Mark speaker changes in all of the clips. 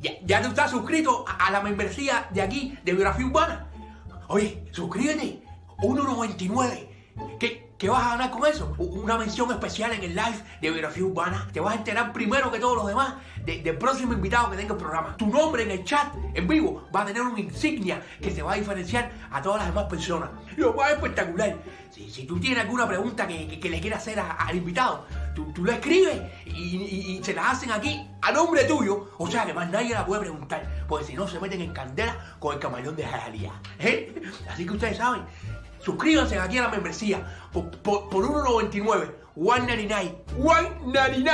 Speaker 1: ¿Ya, ya estás suscrito a, la membresía de aquí, de Biografía Urbana? Oye, suscríbete. 1.99. ¿Qué, ¿Qué vas a ganar con eso? Una mención especial en el live de Biografía Urbana. Te vas a enterar primero que todos los demás de- del próximo invitado que tenga el programa. Tu nombre en el chat en vivo va a tener una insignia que te va a diferenciar a todas las demás personas. Lo más espectacular. Si, si tú tienes alguna pregunta que, que- le quieras hacer al invitado, tú, tú la escribes y, se la hacen aquí a nombre tuyo. O sea que más nadie la puede preguntar. Porque si no se meten en candela con el camaleón de Jalía. ¿Eh? Así que ustedes saben. Suscríbanse aquí a la membresía por, por, por 1.99. 1.99. 1.99.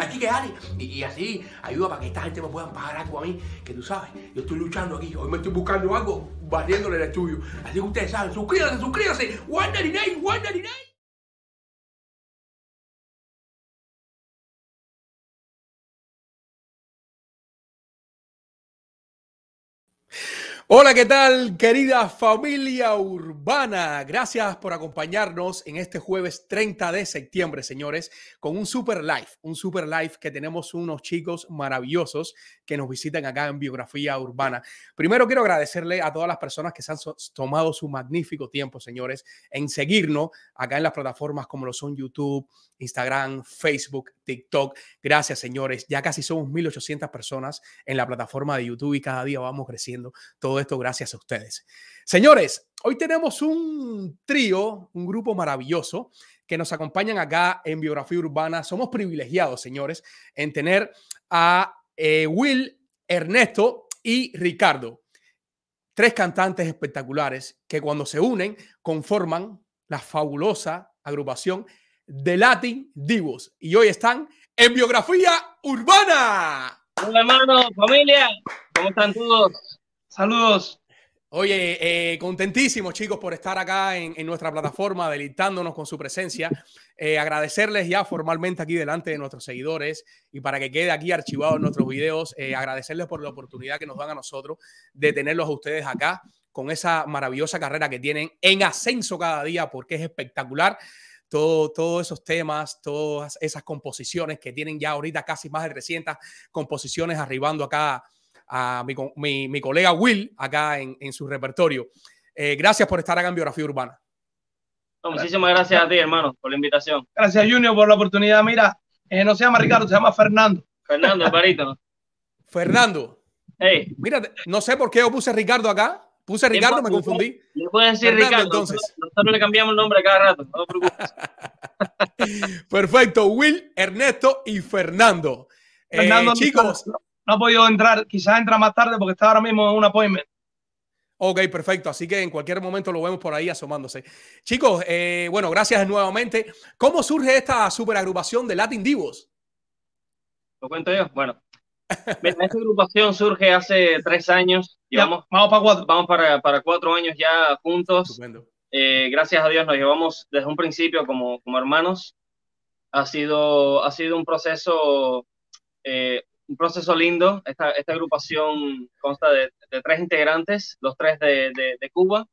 Speaker 1: Así que dale. Y, y así ayuda para que esta gente me puedan pagar algo a mí. Que tú sabes, yo estoy luchando aquí. Hoy me estoy buscando algo barriéndole el estudio. Así que ustedes saben, suscríbanse, suscríbanse. 1.99. 1.99.
Speaker 2: Hola, ¿qué tal, querida familia urbana? Gracias por acompañarnos en este jueves 30 de septiembre, señores, con un super live, un super live que tenemos unos chicos maravillosos que nos visitan acá en Biografía Urbana. Primero quiero agradecerle a todas las personas que se han tomado su magnífico tiempo, señores, en seguirnos acá en las plataformas como lo son YouTube, Instagram, Facebook, TikTok. Gracias, señores. Ya casi somos 1.800 personas en la plataforma de YouTube y cada día vamos creciendo. Todo esto gracias a ustedes. Señores, hoy tenemos un trío, un grupo maravilloso que nos acompañan acá en Biografía Urbana. Somos privilegiados, señores, en tener a eh, Will, Ernesto y Ricardo. Tres cantantes espectaculares que cuando se unen conforman la fabulosa agrupación de Latin Divos. Y hoy están en Biografía Urbana.
Speaker 3: Hola hermano, familia, ¿cómo están todos? Saludos.
Speaker 2: Oye, eh, contentísimos chicos por estar acá en, en nuestra plataforma, deleitándonos con su presencia. Eh, agradecerles ya formalmente aquí delante de nuestros seguidores y para que quede aquí archivado en nuestros videos, eh, agradecerles por la oportunidad que nos dan a nosotros de tenerlos a ustedes acá con esa maravillosa carrera que tienen en ascenso cada día porque es espectacular. Todo, todos esos temas, todas esas composiciones que tienen ya ahorita casi más de 300 composiciones arribando acá a mi, mi- mi colega Will acá en, en su repertorio. Eh, gracias por estar acá en Biografía Urbana.
Speaker 3: No, muchísimas gracias a ti, hermano, por la invitación.
Speaker 4: Gracias, Junior, por la oportunidad. Mira, eh, no se llama Ricardo, se llama Fernando.
Speaker 3: Fernando, el barítono.
Speaker 2: Fernando,
Speaker 3: Hey,
Speaker 2: mira, no sé por qué yo puse Ricardo acá. Puse Ricardo, me confundí.
Speaker 3: le puedes decir
Speaker 2: Fernando,
Speaker 3: Ricardo.
Speaker 2: entonces.
Speaker 3: Nosotros le cambiamos el nombre cada rato. No te preocupes.
Speaker 2: Perfecto, Will, Ernesto y Fernando. Eh,
Speaker 4: Fernando
Speaker 2: chicos,
Speaker 4: no ha podido entrar, quizás entra más tarde porque está ahora mismo en un appointment.
Speaker 2: Ok, perfecto. Así que en cualquier momento lo vemos por ahí asomándose. Chicos, eh, bueno, gracias nuevamente. ¿Cómo surge esta superagrupación de Latin Divos?
Speaker 3: ¿Lo cuento yo? Bueno, esta agrupación surge hace tres años.
Speaker 4: Ya,
Speaker 3: Llevamos,
Speaker 4: vamos para cuatro.
Speaker 3: vamos para, para cuatro años ya juntos.
Speaker 2: Estupendo.
Speaker 3: Eh, gracias a Dios nos llevamos desde un principio como, como hermanos. Ha sido, ha sido un proceso, eh, un proceso lindo. Esta, esta agrupación consta de, de tres integrantes, los tres de, de- de Cuba.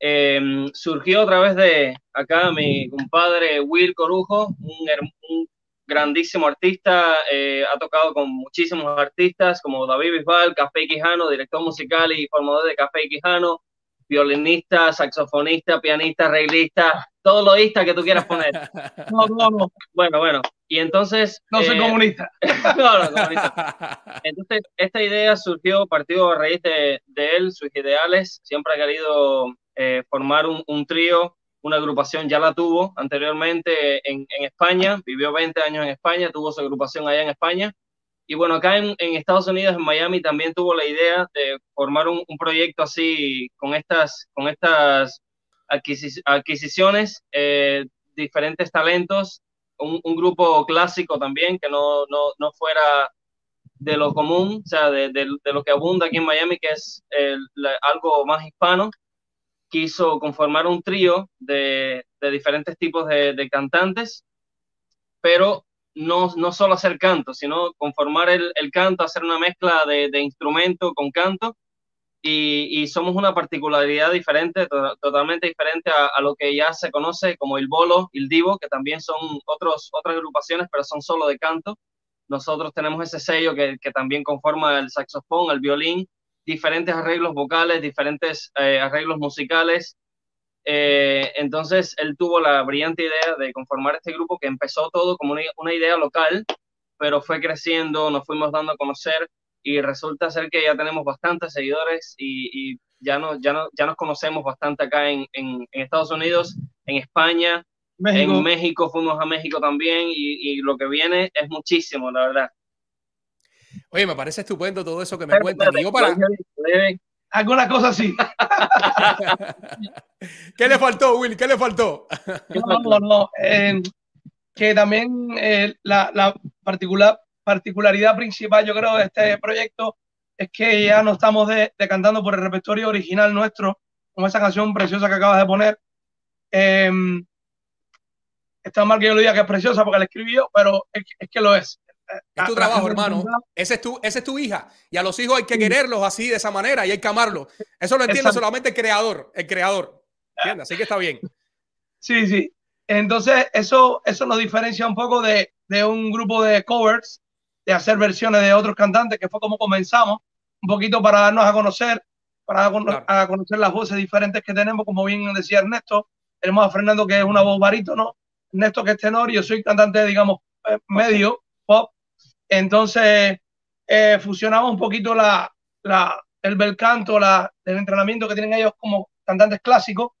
Speaker 3: Eh, surgió a través de acá mi compadre Will Corujo, un, un grandísimo artista, eh, ha tocado con muchísimos artistas como David Bisbal, Café Quijano, director musical y formador de Café Quijano, violinista, saxofonista, pianista, arreglista, todo lo ista que tú quieras poner.
Speaker 4: No, no, no,
Speaker 3: Bueno, bueno. Y entonces...
Speaker 4: no soy
Speaker 3: eh,
Speaker 4: comunista.
Speaker 3: no, no, comunista. Entonces, esta idea surgió, partido a raíz de, de él, sus ideales. Siempre ha querido eh, formar un, un trío, una agrupación, ya la tuvo anteriormente en, en España, vivió 20 años en España, tuvo su agrupación allá en España. Y bueno, acá en, en Estados Unidos, en Miami, también tuvo la idea de formar un, un proyecto así, con estas, con estas adquisi- adquisiciones, eh, diferentes talentos, un, un grupo clásico también, que no, no, no fuera de lo común, o sea, de, de- de lo que abunda aquí en Miami, que es el- algo más hispano, quiso conformar un trío de, de diferentes tipos de, de cantantes, pero no, no solo hacer canto, sino conformar el, el canto, hacer una mezcla de, de instrumento con canto, y, y somos una particularidad diferente, to- totalmente diferente a, a lo que ya se conoce como el bolo, el divo, que también son otros, otras agrupaciones, pero son solo de canto. nosotros tenemos ese sello que, que también conforma el saxofón, el violín, diferentes arreglos vocales, diferentes eh, arreglos musicales. Eh, entonces él tuvo la brillante idea de conformar este grupo que empezó todo como una, una, idea local, pero fue creciendo, nos fuimos dando a conocer y resulta ser que ya tenemos bastantes seguidores y, y ya, no, ya, no, ya nos conocemos bastante acá en, en, en Estados Unidos, en España, México. en México, fuimos a México también y, y, lo que viene es muchísimo, la verdad.
Speaker 2: Oye, me parece estupendo todo eso que me cuentas. Digo para...
Speaker 4: Alguna cosa así.
Speaker 2: ¿Qué le faltó, Will? ¿Qué le faltó?
Speaker 4: no, no, no. Eh, que también eh, la, la particular, particularidad principal, yo creo, de este proyecto es que ya no estamos de, de por el repertorio original nuestro, como esa canción preciosa que acabas de poner. Eh, está mal que yo lo diga que es preciosa porque la escribió, pero es, es que lo es.
Speaker 2: Es tu trabajo, hermano. Ese es tu, ese es tu hija. Y a los hijos hay que quererlos así, de esa manera, y hay que amarlos. Eso lo entiende solamente el creador, el creador. ¿Entiendes? Así que está bien.
Speaker 4: Sí, sí. Entonces, eso, eso nos diferencia un poco de, de un grupo de covers, de hacer versiones de otros cantantes, que fue como comenzamos, un poquito para darnos a conocer, para claro. a conocer las voces diferentes que tenemos, como bien decía Ernesto. Tenemos a Fernando, que es una voz barítono, Ernesto, que es tenor, y yo soy cantante, digamos, medio, pop. Entonces, eh, fusionamos un poquito la, la, el bel canto, la, el entrenamiento que tienen ellos como cantantes clásicos,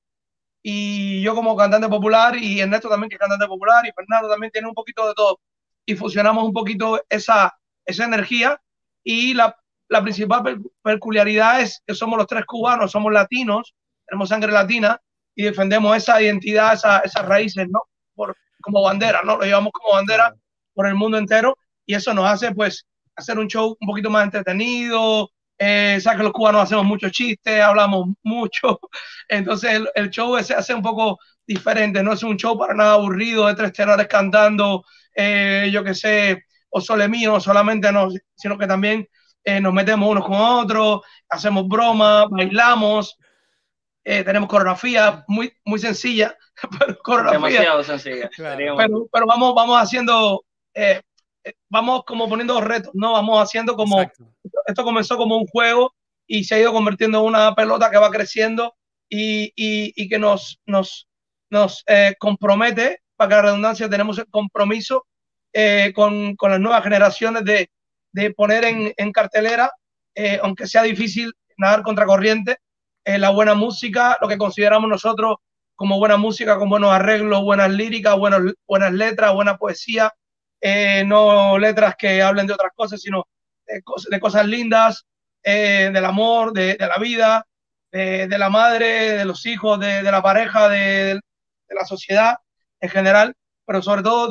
Speaker 4: y yo como cantante popular, y Ernesto también que es cantante popular, y Fernando también tiene un poquito de todo. Y fusionamos un poquito esa, esa energía, y la, la principal peculiaridad es que somos los tres cubanos, somos latinos, tenemos sangre latina, y defendemos esa identidad, esa, esas raíces, ¿no? Por, como bandera, ¿no? Lo llevamos como bandera por el mundo entero y eso nos hace pues hacer un show un poquito más entretenido. Eh, sabes que los cubanos hacemos muchos chistes, hablamos mucho, entonces el, el, show se hace un poco diferente, no es un show para nada aburrido de tres tenores cantando, eh, yo que sé, o sole mío, solamente no, sino que también eh, nos metemos unos con otros, hacemos bromas, bailamos, eh, tenemos coreografía muy, muy sencilla,
Speaker 3: pero coreografía. Demasiado sencilla.
Speaker 4: Claro. Pero, pero, vamos, vamos haciendo eh, vamos como poniendo retos, ¿no? Vamos haciendo como, Exacto. esto comenzó como un juego y se ha ido convirtiendo en una pelota que va creciendo y, y, y que nos, nos, nos eh, compromete, para la redundancia tenemos el compromiso eh, con, con, las nuevas generaciones de, de poner en, en cartelera, eh, aunque sea difícil nadar contracorriente, eh, la buena música, lo que consideramos nosotros como buena música, con buenos arreglos, buenas líricas, buenas, buenas letras, buena poesía, eh, no letras que hablen de otras cosas, sino de, cosas, de cosas lindas, eh, del amor, de, de la vida, de, de, la madre, de los hijos, de, la pareja, de, la sociedad en general, pero sobre todo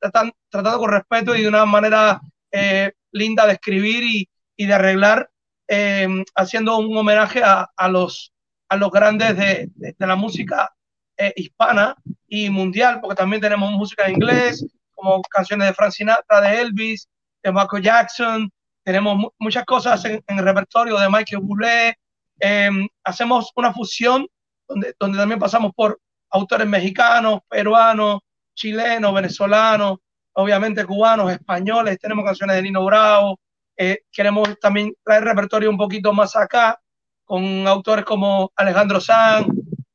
Speaker 4: están tratado con respeto y de una manera eh, linda de escribir y, y de arreglar, eh, haciendo un homenaje a, a, los, a los grandes de, la música eh, hispana y mundial, porque también tenemos música en inglés, como canciones de Frank Sinatra, de Elvis, de Michael Jackson, tenemos muchas cosas en, en, el repertorio de Michael Bublé, eh, hacemos una fusión donde, donde también pasamos por autores mexicanos, peruanos, chilenos, venezolanos, obviamente cubanos, españoles, tenemos canciones de Nino Bravo, eh, queremos también traer repertorio un poquito más acá, con autores como Alejandro Sanz,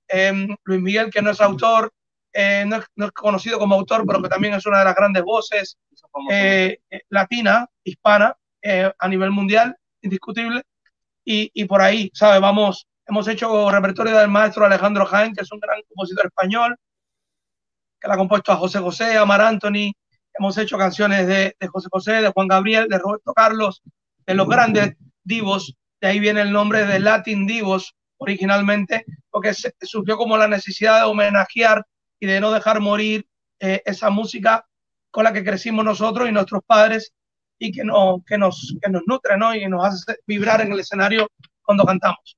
Speaker 4: eh, Luis Miguel, que no es autor, eh, no, es, no, es, conocido como autor, pero que también es una de las grandes voces eh, latina, hispana, eh, a nivel mundial, indiscutible. Y, y, por ahí, ¿sabes? Vamos, hemos hecho repertorio del maestro Alejandro Jaén, que es un gran compositor español, que la ha compuesto a José José, a Mar Anthony. Hemos hecho canciones de, de José José, de Juan Gabriel, de Roberto Carlos, de los grandes divos. De ahí viene el nombre de Latin Divos originalmente, porque se, surgió como la necesidad de homenajear y de no dejar morir eh, esa música con la que crecimos nosotros y nuestros padres y que, no, que, nos, que nos nutre ¿no? y nos hace vibrar en el escenario cuando cantamos.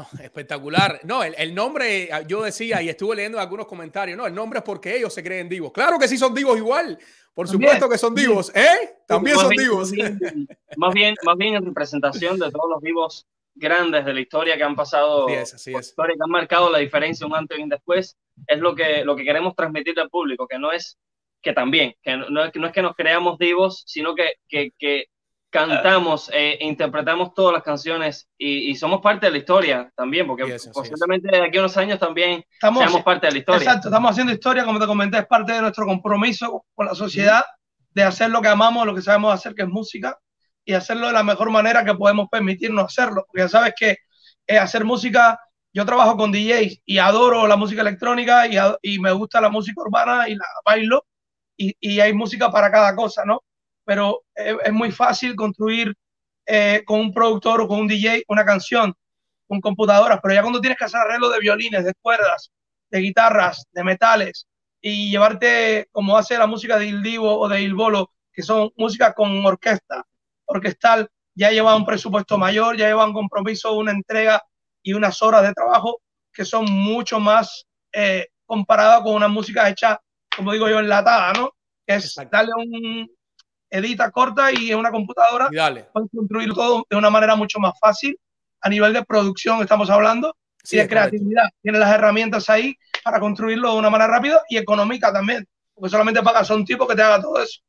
Speaker 2: No, espectacular. No, el, el, nombre, yo decía y estuve leyendo algunos comentarios, no, el nombre es porque ellos se creen divos. Claro que sí son divos igual, por También. supuesto que son divos, ¿eh? También más son
Speaker 3: bien,
Speaker 2: divos.
Speaker 3: Más bien, más bien, en representación de todos los vivos grandes de la historia que han pasado,
Speaker 2: así es, así es.
Speaker 3: historia que han marcado la diferencia un antes y un después, es lo que, lo que queremos transmitir al público, que no es que también, que no, no, es que nos creamos divos, sino que, que, que cantamos e interpretamos todas las canciones y, y, somos parte de la historia también, porque posiblemente de aquí a unos años también estamos, seamos parte de la historia.
Speaker 4: Exacto, estamos haciendo historia, como te comenté, es parte de nuestro compromiso con la sociedad de hacer lo que amamos, lo que sabemos hacer, que es música, y hacerlo de la mejor manera que podemos permitirnos hacerlo. Porque ya sabes que eh, hacer música, yo trabajo con DJs y adoro la música electrónica y, y me gusta la música urbana y la bailo, y, y hay música para cada cosa, ¿no? Pero es, es muy fácil construir eh, con un productor o con un DJ una canción con computadoras, pero ya cuando tienes que hacer arreglos de violines, de cuerdas, de guitarras, de metales, y llevarte como hace la música de Il Divo o de Il Bolo, que son música con orquesta, orquestal, ya lleva un presupuesto mayor, ya lleva un compromiso, una entrega y unas horas de trabajo que son mucho más eh, comparadas con una música hecha, como digo yo, enlatada, ¿no? Que es darle un edita corta y en una computadora y puedes construir todo de una manera mucho más fácil. A nivel de producción estamos hablando, sí, y de creatividad. Tienes las herramientas ahí para construirlo de una manera rápida y económica también, porque solamente pagas a un tipo que te haga todo eso.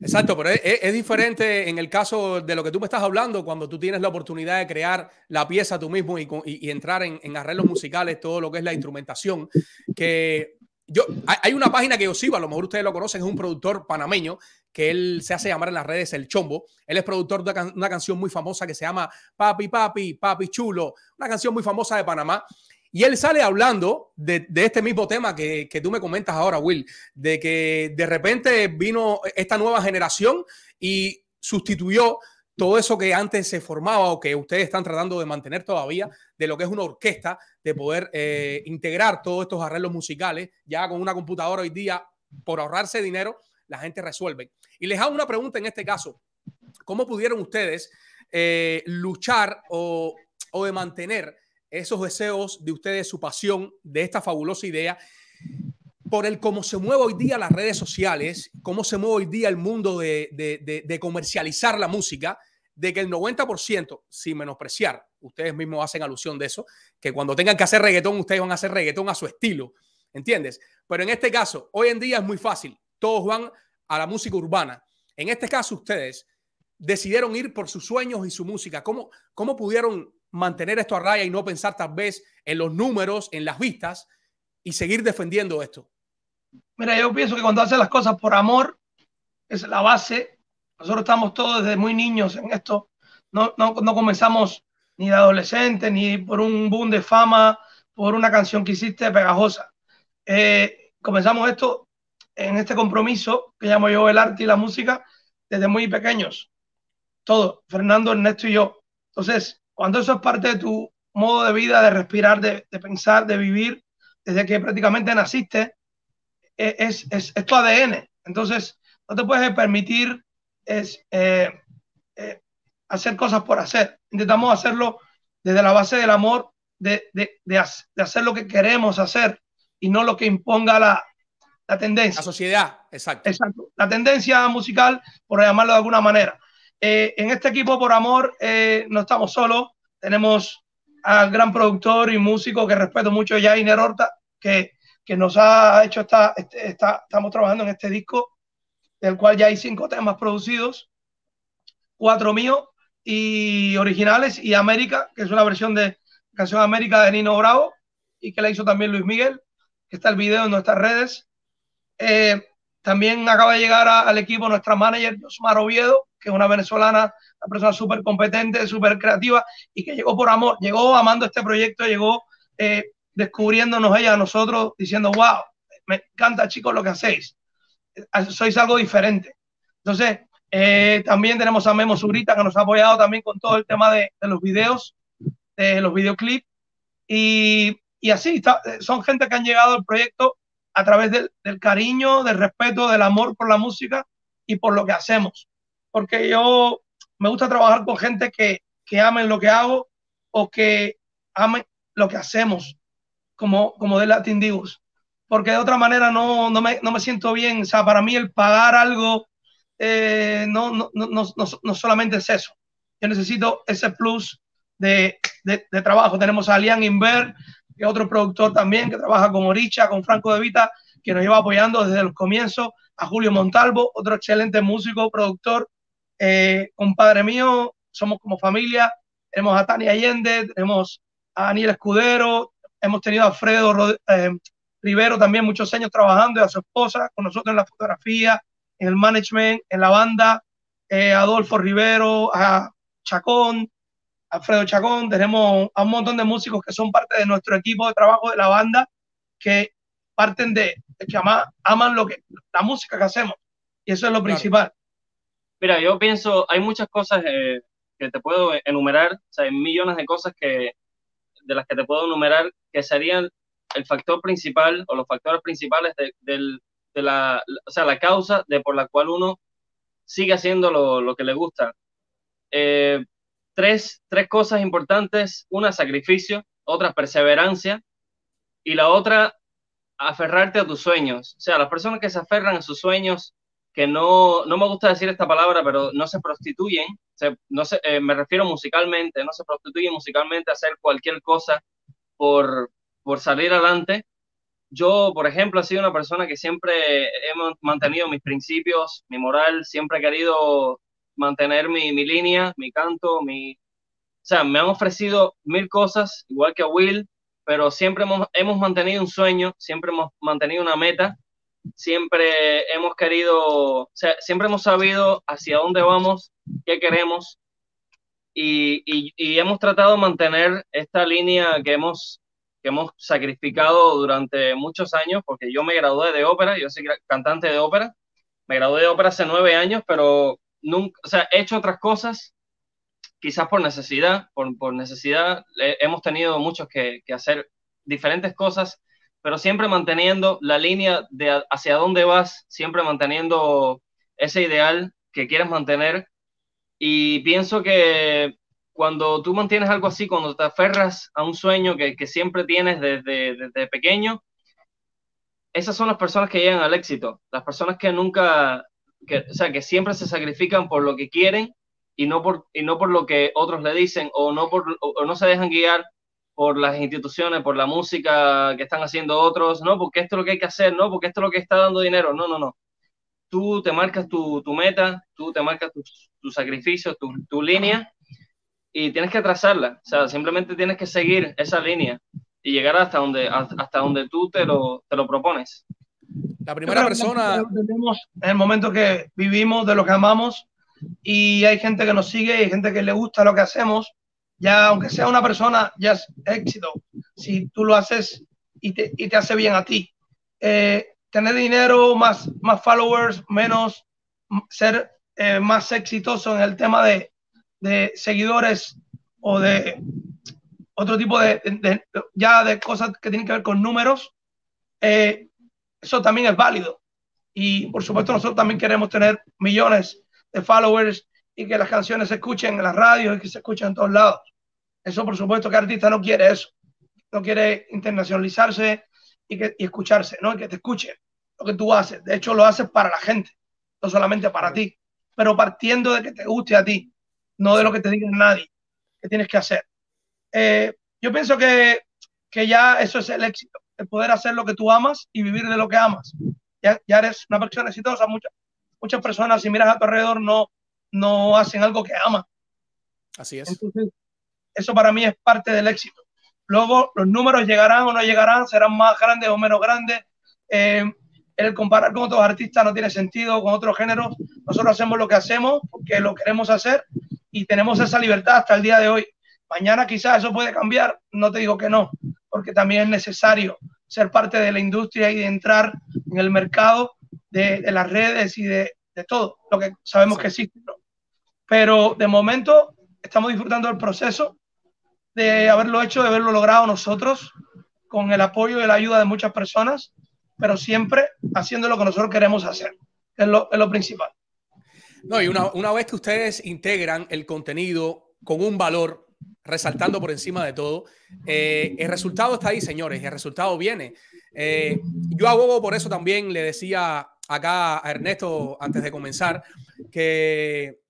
Speaker 2: Exacto, pero es, diferente en el caso de lo que tú me estás hablando, cuando tú tienes la oportunidad de crear la pieza tú mismo y, y, entrar en, en, arreglos musicales, todo lo que es la instrumentación, que yo, hay una página que yo sigo, a lo mejor ustedes lo conocen, es un productor panameño que él se hace llamar en las redes El Chombo. Él es productor de una canción muy famosa que se llama Papi, Papi, Papi Chulo, una canción muy famosa de Panamá. Y él sale hablando de, este mismo tema que, tú me comentas ahora, Will, de que de repente vino esta nueva generación y sustituyó todo eso que antes se formaba o que ustedes están tratando de mantener todavía, de lo que es una orquesta, de poder eh, integrar todos estos arreglos musicales, ya con una computadora hoy día, por ahorrarse dinero, la gente resuelve. Y les hago una pregunta en este caso, ¿cómo pudieron ustedes eh, luchar o, o de mantener esos deseos de ustedes, su pasión de esta fabulosa idea, por el cómo se mueve hoy día las redes sociales, cómo se mueve hoy día el mundo de, de, comercializar la música, de que el 90%, sin menospreciar, ustedes mismos hacen alusión de eso, que cuando tengan que hacer reggaetón, ustedes van a hacer reggaetón a su estilo, ¿entiendes? Pero en este caso, hoy en día es muy fácil, todos van a la música urbana. En este caso, ustedes decidieron ir por sus sueños y su música. ¿Cómo, cómo pudieron mantener esto a raya y no pensar tal vez en los números, en las vistas y seguir defendiendo esto?
Speaker 4: Mira, yo pienso que cuando haces las cosas por amor, es la base. Nosotros estamos todos desde muy niños en esto. No, no, no comenzamos ni de adolescente, ni por un boom de fama, por una canción que hiciste pegajosa. Eh, comenzamos esto en este compromiso que llamo yo el arte y la música desde muy pequeños. Todos, Fernando, Ernesto y yo. Entonces, cuando eso es parte de tu modo de vida, de respirar, de, pensar, de vivir, desde que prácticamente naciste, es, es, es, tu ADN. Entonces, no te puedes permitir es, eh, eh, hacer cosas por hacer. Intentamos hacerlo desde la base del amor, de, de, de, hacer lo que queremos hacer y no lo que imponga la, la tendencia.
Speaker 2: La sociedad, exacto.
Speaker 4: Exacto. La tendencia musical, por llamarlo de alguna manera. Eh, en este equipo por amor eh, no estamos solos, tenemos al gran productor y músico que respeto mucho, Jainer Horta, que, que nos ha hecho esta, este, esta, estamos trabajando en este disco, del cual ya hay cinco temas producidos, cuatro míos y originales, y América, que es una versión de canción América de Nino Bravo, y que la hizo también Luis Miguel, que está el video en nuestras redes. Eh, también acaba de llegar al equipo nuestra manager, Osmar Oviedo, que es una venezolana, una persona súper competente, súper creativa y que llegó por amor, llegó amando este proyecto, llegó eh, descubriéndonos ella a nosotros, diciendo, wow, me encanta chicos lo que hacéis, sois algo diferente. Entonces, eh, también tenemos a Memo Zurita que nos ha apoyado también con todo el tema de, de los videos, de los videoclips y, y así, está, son gente que han llegado al proyecto a través del, del cariño, del respeto, del amor por la música y por lo que hacemos. Porque yo me gusta trabajar con gente que, que amen lo que hago o que amen lo que hacemos, como, como de Latin Divos. Porque de otra manera no, no, me, no me siento bien. O sea, para mí el pagar algo eh, no, no, no, no, solamente es eso. Yo necesito ese plus de, de, de trabajo. Tenemos a Alian Inver, que es otro productor también, que trabaja con Oricha, con Franco De Vita, que nos lleva apoyando desde los comienzos, a Julio Montalvo, otro excelente músico, productor, eh, compadre mío, somos como familia, tenemos a Tania Allende, tenemos a Daniel Escudero, hemos tenido a Alfredo eh, Rivero también muchos años trabajando y a su esposa con nosotros en la fotografía, en el management, en la banda, eh, Adolfo Rivero, a Chacón, Alfredo Chacón, tenemos a un montón de músicos que son parte de nuestro equipo de trabajo de la banda, que parten de, que aman, lo que, la música que hacemos. Y eso es lo principal.
Speaker 3: Mira, yo pienso, hay muchas cosas eh, que te puedo enumerar, o sea, hay millones de cosas que, de las que te puedo enumerar que serían el factor principal o los factores principales de, de la, o sea, la causa de por la cual uno sigue haciendo lo, lo que le gusta. Eh, tres, tres cosas importantes, una sacrificio, otra perseverancia y la otra aferrarte a tus sueños. O sea, las personas que se aferran a sus sueños, que no, no me gusta decir esta palabra, pero no se prostituyen, no se, eh, me refiero musicalmente, no se prostituyen musicalmente a hacer cualquier cosa por, por salir adelante. Yo, por ejemplo, he sido una persona que siempre he mantenido mis principios, mi moral, siempre he querido mantener mi, mi línea, mi canto, mi... O sea, me han ofrecido mil cosas, igual que a Will, pero siempre hemos, hemos mantenido un sueño, siempre hemos mantenido una meta, siempre hemos querido, o sea, siempre hemos sabido hacia dónde vamos, qué queremos y, y, y, hemos tratado de mantener esta línea que hemos, que hemos sacrificado durante muchos años, porque yo me gradué de ópera, yo soy cantante de ópera, me gradué de ópera hace nueve años, pero nunca, o sea, he hecho otras cosas quizás por necesidad, por, por necesidad, hemos tenido muchos que, que, hacer diferentes cosas, pero siempre manteniendo la línea de hacia dónde vas, siempre manteniendo ese ideal que quieres mantener. Y pienso que cuando tú mantienes algo así, cuando te aferras a un sueño que, siempre tienes desde, desde pequeño, esas son las personas que llegan al éxito, las personas que nunca, que, o sea, que siempre se sacrifican por lo que quieren y no por, y no por lo que otros le dicen o no, por, o no se dejan guiar por las instituciones, por la música que están haciendo otros, no, porque esto es lo que hay que hacer, no, porque esto es lo que está dando dinero, no, no, no. Tú te marcas tu, tu meta, tú te marcas tus tu sacrificios, tu, tu, línea y tienes que trazarla, o sea, simplemente tienes que seguir esa línea y llegar hasta donde, hasta donde tú te lo, te lo propones.
Speaker 2: La primera persona...
Speaker 4: Tenemos el momento que vivimos, de lo que amamos, y hay gente que nos sigue y hay gente que le gusta lo que hacemos, ya aunque sea una persona, ya es éxito si tú lo haces y te, y te hace bien a ti. Eh, tener dinero, más, más followers, menos ser eh, más exitoso en el tema de, de, seguidores o de otro tipo de, ya de cosas que tienen que ver con números, eh, eso también es válido. Y por supuesto nosotros también queremos tener millones de followers y que las canciones se escuchen en la radio y que se escuchen en todos lados. Eso, por supuesto, que artista no quiere eso. No quiere internacionalizarse y, que, y escucharse, ¿no? Y que te escuche lo que tú haces. De hecho, lo haces para la gente, no solamente para ti, pero partiendo de que te guste a ti, no de lo que te diga nadie que tienes que hacer. Eh, yo pienso que, que ya eso es el éxito, el poder hacer lo que tú amas y vivir de lo que amas. Ya, ya eres una persona exitosa, muchas muchas personas, si miras a tu alrededor, no, no hacen algo que aman.
Speaker 2: Así es.
Speaker 4: Entonces, eso para mí es parte del éxito. Luego, los números llegarán o no llegarán, serán más grandes o menos grandes. Eh, el comparar con otros artistas no tiene sentido, con otros géneros. Nosotros hacemos lo que hacemos porque lo queremos hacer y tenemos esa libertad hasta el día de hoy. Mañana quizás eso puede cambiar, no te digo que no, porque también es necesario ser parte de la industria y de entrar en el mercado de, de las redes y de, de, todo lo que sabemos que existe. ¿no? Pero de momento estamos disfrutando del proceso de haberlo hecho, de haberlo logrado nosotros, con el apoyo y la ayuda de muchas personas, pero siempre haciendo lo que nosotros queremos hacer, es lo, es lo principal.
Speaker 2: No, y una, una vez que ustedes integran el contenido con un valor, resaltando por encima de todo, eh, el resultado está ahí, señores, el resultado viene. Eh, yo abogo por eso también, le decía acá a Ernesto antes de comenzar, que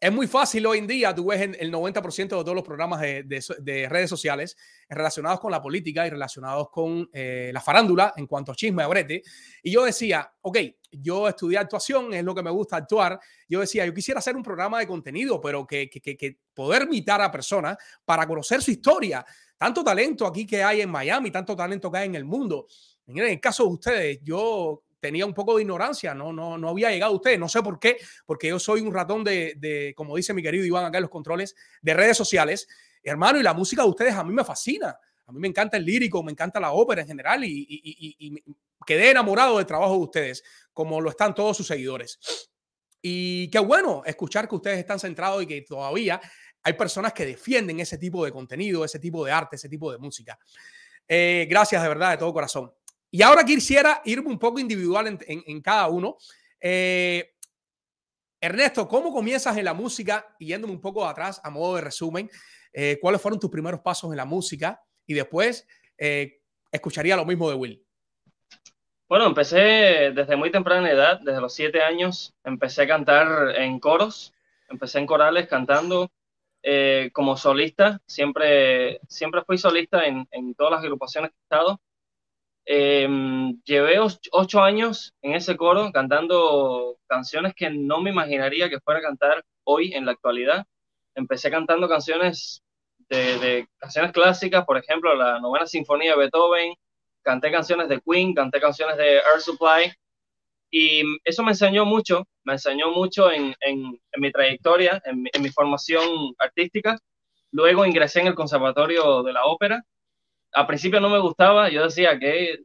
Speaker 2: es muy fácil hoy en día, tú ves el 90% de todos los programas de, redes sociales relacionados con la política y relacionados con eh, la farándula en cuanto a chisme, a brete. Y yo decía, ok, yo estudié actuación, es lo que me gusta actuar. Yo decía, yo quisiera hacer un programa de contenido, pero que, que poder invitar a personas para conocer su historia. Tanto talento aquí que hay en Miami, tanto talento que hay en el mundo. En el caso de ustedes, yo tenía un poco de ignorancia, no, no, no había llegado a ustedes, no sé por qué, porque yo soy un ratón de, de, como dice mi querido Iván acá en los controles, de redes sociales. Hermano, y la música de ustedes a mí me fascina. A mí me encanta el lírico, me encanta la ópera en general y, y, y, quedé enamorado del trabajo de ustedes, como lo están todos sus seguidores. Y qué bueno escuchar que ustedes están centrados y que todavía hay personas que defienden ese tipo de contenido, ese tipo de arte, ese tipo de música. Eh, gracias de verdad, de todo corazón. Y ahora quisiera irme un poco individual en, cada uno. Eh, Ernesto, ¿cómo comienzas en la música? Yéndome un poco atrás, a modo de resumen, eh, ¿cuáles fueron tus primeros pasos en la música? Y después eh, escucharía lo mismo de Will.
Speaker 3: Bueno, empecé desde muy temprana edad, desde los siete años, empecé a cantar en coros, empecé en corales cantando como solista, siempre, siempre fui solista en, en todas las agrupaciones que he estado Em, llevé ocho años en ese coro cantando canciones que no me imaginaría que fuera a cantar hoy en la actualidad. Empecé cantando canciones de, canciones clásicas, por ejemplo, la novena sinfonía de Beethoven, canté canciones de Queen, canté canciones de Air Supply, y eso me enseñó mucho, me enseñó mucho en, en, mi trayectoria, en en mi formación artística. Luego ingresé en el Conservatorio de la Ópera al principio no me gustaba, yo decía, que,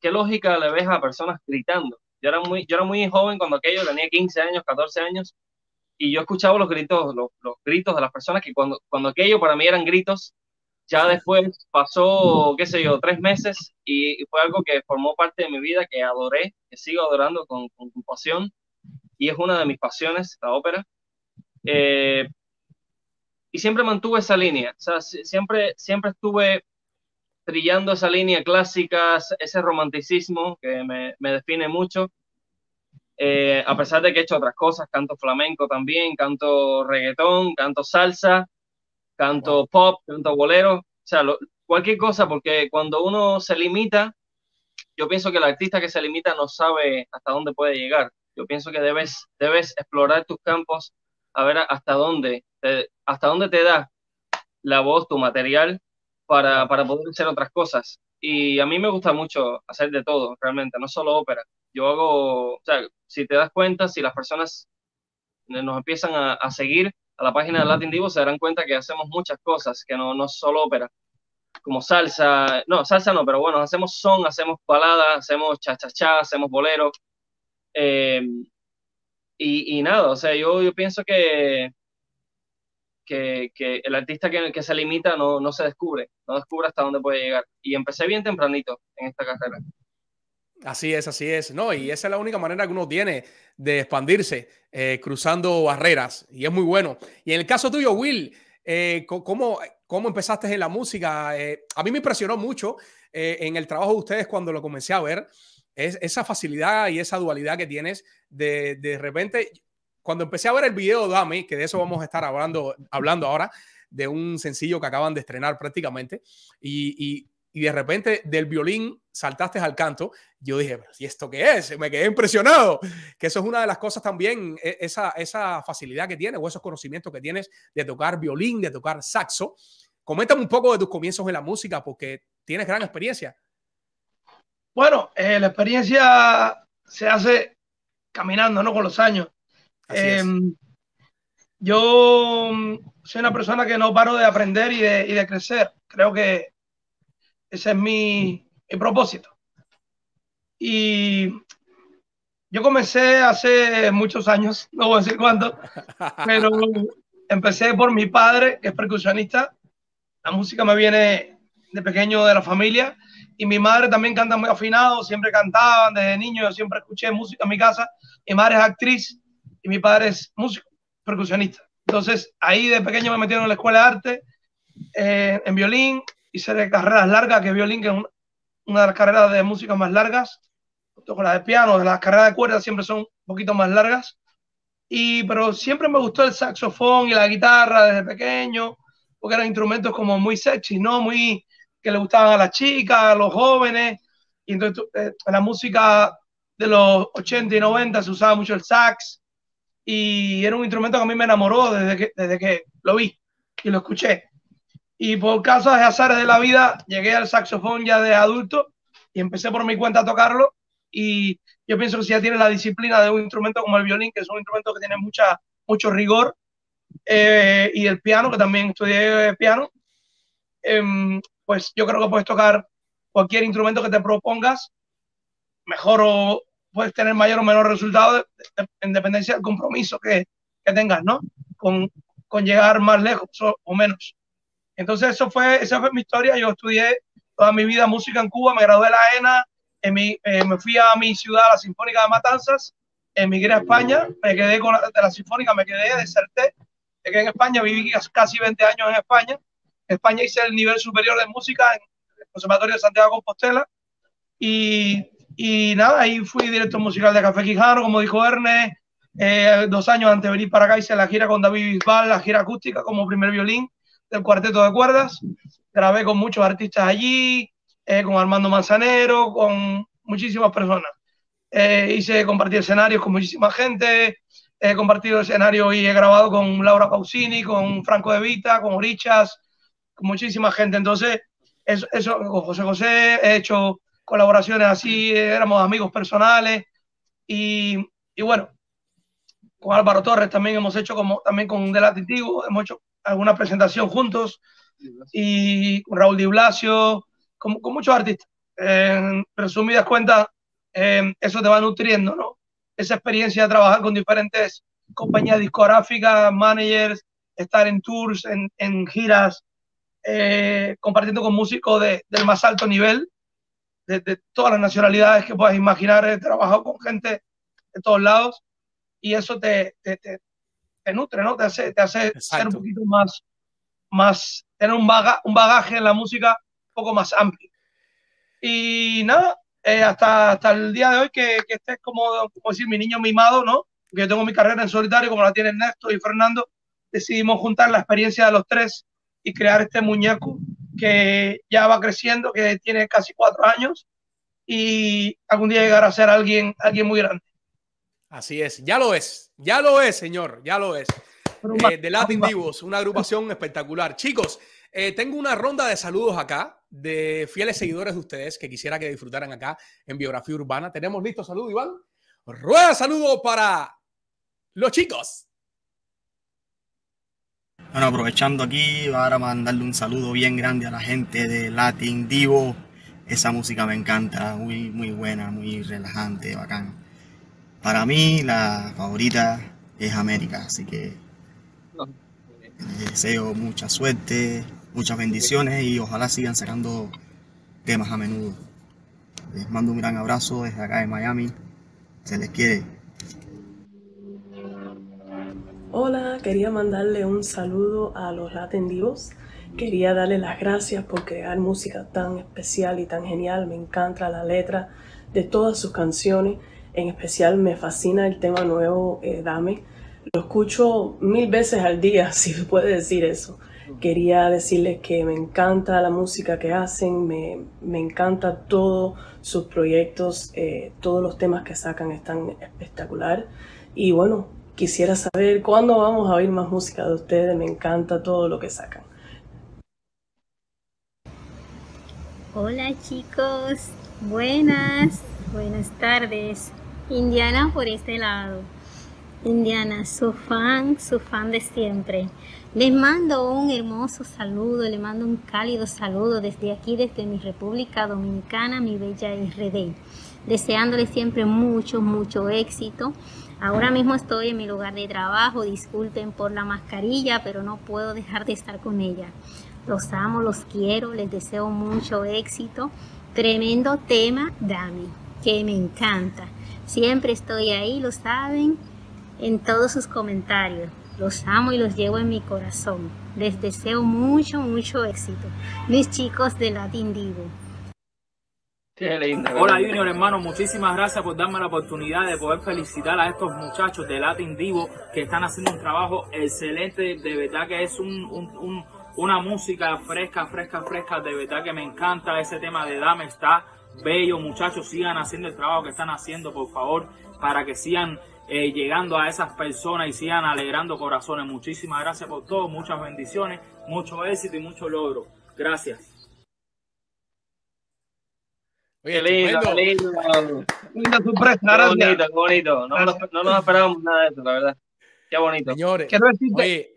Speaker 3: ¿qué, lógica le ves a personas gritando? Yo era, muy, yo era muy joven cuando aquello, tenía 15 años, 14 años, y yo escuchaba los gritos, los, gritos de las personas que cuando, cuando aquello para mí eran gritos, ya después pasó, qué sé yo, tres meses y, fue algo que formó parte de mi vida, que adoré, que sigo adorando con, con, pasión, y es una de mis pasiones, la ópera. Eh, y siempre mantuve esa línea, o sea, siempre, siempre estuve trillando esa línea clásica, ese romanticismo que me, me define mucho. Eh, a pesar de que he hecho otras cosas, canto flamenco también, canto reggaetón, canto salsa, canto pop, canto bolero, o sea, cualquier cosa, porque cuando uno se limita, yo pienso que el artista que se limita no sabe hasta dónde puede llegar. Yo pienso que debes, debes explorar tus campos, a ver hasta dónde, hasta dónde te da la voz, tu material, para, para poder hacer otras cosas. Y a mí me gusta mucho hacer de todo, realmente, no solo ópera. Yo hago, o sea, si te das cuenta, si las personas nos empiezan a, a seguir a la página de Latin Divo, se darán cuenta que hacemos muchas cosas, que no, no solo ópera, como salsa, no, salsa no, pero bueno, hacemos son, hacemos balada, hacemos cha-cha-cha, hacemos bolero. Eh, y, y, nada, o sea, yo, yo pienso que, que, el artista que, que se limita no, no se descubre, no descubre hasta dónde puede llegar. Y empecé bien tempranito en esta carrera.
Speaker 2: Así es, así es. No, y esa es la única manera que uno tiene de expandirse, eh, cruzando barreras. Y es muy bueno. Y en el caso tuyo, Will, eh, ¿cómo, ¿cómo, empezaste en la música? Eh, a mí me impresionó mucho en el trabajo de ustedes cuando lo comencé a ver. Es esa facilidad y esa dualidad que tienes de, de repente cuando empecé a ver el video Dame, que de eso vamos a estar hablando, hablando ahora, de un sencillo que acaban de estrenar prácticamente, y, de repente del violín saltaste al canto, yo dije, ¿y esto qué es? Me quedé impresionado, que eso es una de las cosas también, e, esa, esa facilidad que tienes o esos conocimientos que tienes de tocar violín, de tocar saxo. Coméntame un poco de tus comienzos en la música, porque tienes gran experiencia.
Speaker 4: Bueno, eh, la experiencia se hace caminando, ¿no? Con los años. Em, yo mm, soy una persona que no paro de aprender y de, crecer. Creo que ese es mi, propósito. Y yo comencé hace muchos años, no voy a decir cuándo, pero empecé por mi padre, que es percusionista. La música me viene de pequeño de la familia y mi madre también canta muy afinado, siempre cantaban desde niño, yo siempre escuché música en mi casa. Mi madre es actriz y mi padre es músico, percusionista. Entonces, ahí de pequeño me metieron en la escuela de arte, eh, en violín, hice de carreras largas, que violín, que es una de las carreras de música más largas, con las de piano, las carreras de cuerda siempre son un poquito más largas. Y, pero siempre me gustó el saxofón y la guitarra desde pequeño, porque eran instrumentos como muy sexy, ¿no? Muy que le gustaban a las chicas, a los jóvenes. Y entonces eh, en la música de los 80 y 90 se usaba mucho el sax y era un instrumento que a mí me enamoró desde que, desde que lo vi y lo escuché. Y por casos de azares de la vida llegué al saxofón ya de adulto y empecé por mi cuenta a tocarlo y yo pienso que si ya tiene la disciplina de un instrumento como el violín, que es un instrumento que tiene mucha, mucho rigor, eh, y el piano, que también estudié piano, em, pues yo creo que puedes tocar cualquier instrumento que te propongas, mejor o puedes tener mayor o menor resultado en dependencia del compromiso que, que tengas, ¿no? Con, con, llegar más lejos o, menos. Entonces, eso fue, esa fue mi historia. Yo estudié toda mi vida música en Cuba, me gradué de la ENA, en mi, eh, me fui a mi ciudad, la Sinfónica de Matanzas, emigré a España, me quedé con la, de la Sinfónica, me quedé, deserté, me quedé en España, viví casi 20 años en España. En España hice el nivel superior de música en el Conservatorio de Santiago de Compostela y, y nada, ahí fui director musical de Café Quijano, como dijo Ernest. Eh, dos años antes de venir para acá hice la gira con David Bisbal, la gira acústica como primer violín del cuarteto de cuerdas. Grabé con muchos artistas allí, eh, con Armando Manzanero, con muchísimas personas. Eh, hice compartir escenarios con muchísima gente, he compartido escenario y he grabado con Laura Pausini, con Franco De Vita, con Orichas, con muchísima gente. Entonces, eso, eso con José José he hecho colaboraciones así, éramos amigos personales y, y bueno, con Álvaro Torres también hemos hecho como también con Delate hemos hecho alguna presentación juntos y con Raúl Di Blasio, con, con muchos artistas. En resumidas cuentas, eh, eso te va nutriendo, ¿no? Esa experiencia de trabajar con diferentes compañías discográficas, managers, estar en tours, en, en giras, eh, compartiendo con músicos de, del más alto nivel, de, todas las nacionalidades que puedas imaginar. He trabajado con gente de todos lados y eso te, te, te, nutre, ¿no? Te hace, te hace ser un poquito más, más tener un, baga, un bagaje en la música un poco más amplio. Y nada, eh, hasta, hasta el día de hoy que, que este es como, como decir mi niño mimado, ¿no? Que yo tengo mi carrera en solitario como la tienen Néstor y Fernando, decidimos juntar la experiencia de los tres y crear este muñeco que ya va creciendo, que tiene casi cuatro años y algún día llegará a ser alguien, alguien muy grande.
Speaker 2: Así es, ya lo es, ya lo es, señor, ya lo es. Eh, de Latin Divos, una agrupación espectacular. Chicos, eh, tengo una ronda de saludos acá de fieles seguidores de ustedes que quisiera que disfrutaran acá en Biografía Urbana. ¿Tenemos listo saludo, Iván? Rueda saludo para los chicos.
Speaker 5: Bueno, aprovechando aquí para mandarle un saludo bien grande a la gente de Latin Divo. Esa música me encanta, muy, muy buena, muy relajante, bacán. Para mí la favorita es América, así que les deseo mucha suerte, muchas bendiciones y ojalá sigan sacando temas a menudo. Les mando un gran abrazo desde acá de Miami. Se les quiere.
Speaker 6: Hola, quería mandarle un saludo a los Latin Divos. Quería darle las gracias por crear música tan especial y tan genial. Me encanta la letra de todas sus canciones. En especial me fascina el tema nuevo, eh, Dame. Lo escucho mil veces al día, si se puede decir eso. Quería decirles que me encanta la música que hacen, me, me encanta todos sus proyectos, eh, todos los temas que sacan están espectacular. Y bueno, Quisiera saber cuándo vamos a oír más música de ustedes. Me encanta todo lo que sacan.
Speaker 7: Hola chicos, buenas, buenas tardes. Indiana por este lado. Indiana, su fan, su fan de siempre. Les mando un hermoso saludo, le mando un cálido saludo desde aquí, desde mi República Dominicana, mi bella RD. Deseándole siempre mucho, mucho éxito Ahora mismo estoy en mi lugar de trabajo, disculpen por la mascarilla, pero no puedo dejar de estar con ella. Los amo, los quiero, les deseo mucho éxito. Tremendo tema, Dami, que me encanta. Siempre estoy ahí, lo saben, en todos sus comentarios. Los amo y los llevo en mi corazón. Les deseo mucho, mucho éxito. Mis chicos de Latin Divo.
Speaker 3: Qué lindo.
Speaker 8: Hola Junior, hermano, muchísimas gracias por darme la oportunidad de poder felicitar a estos muchachos de Latin Divo que están haciendo un trabajo excelente. De verdad que es un, un, un, una música fresca, fresca, fresca. De verdad que me encanta ese tema de Dame. Está bello, muchachos. Sigan haciendo el trabajo que están haciendo, por favor, para que sigan eh, llegando a esas personas y sigan alegrando corazones. Muchísimas gracias por todo, muchas bendiciones, mucho éxito y mucho logro. Gracias.
Speaker 3: Oye, qué lindo, qué lindo.
Speaker 4: Linda sorpresa,
Speaker 3: qué bonito, qué bonito. No, nos, no nos esperábamos nada de eso, la verdad. Qué bonito.
Speaker 2: Señores,
Speaker 4: quiero decirte, oye,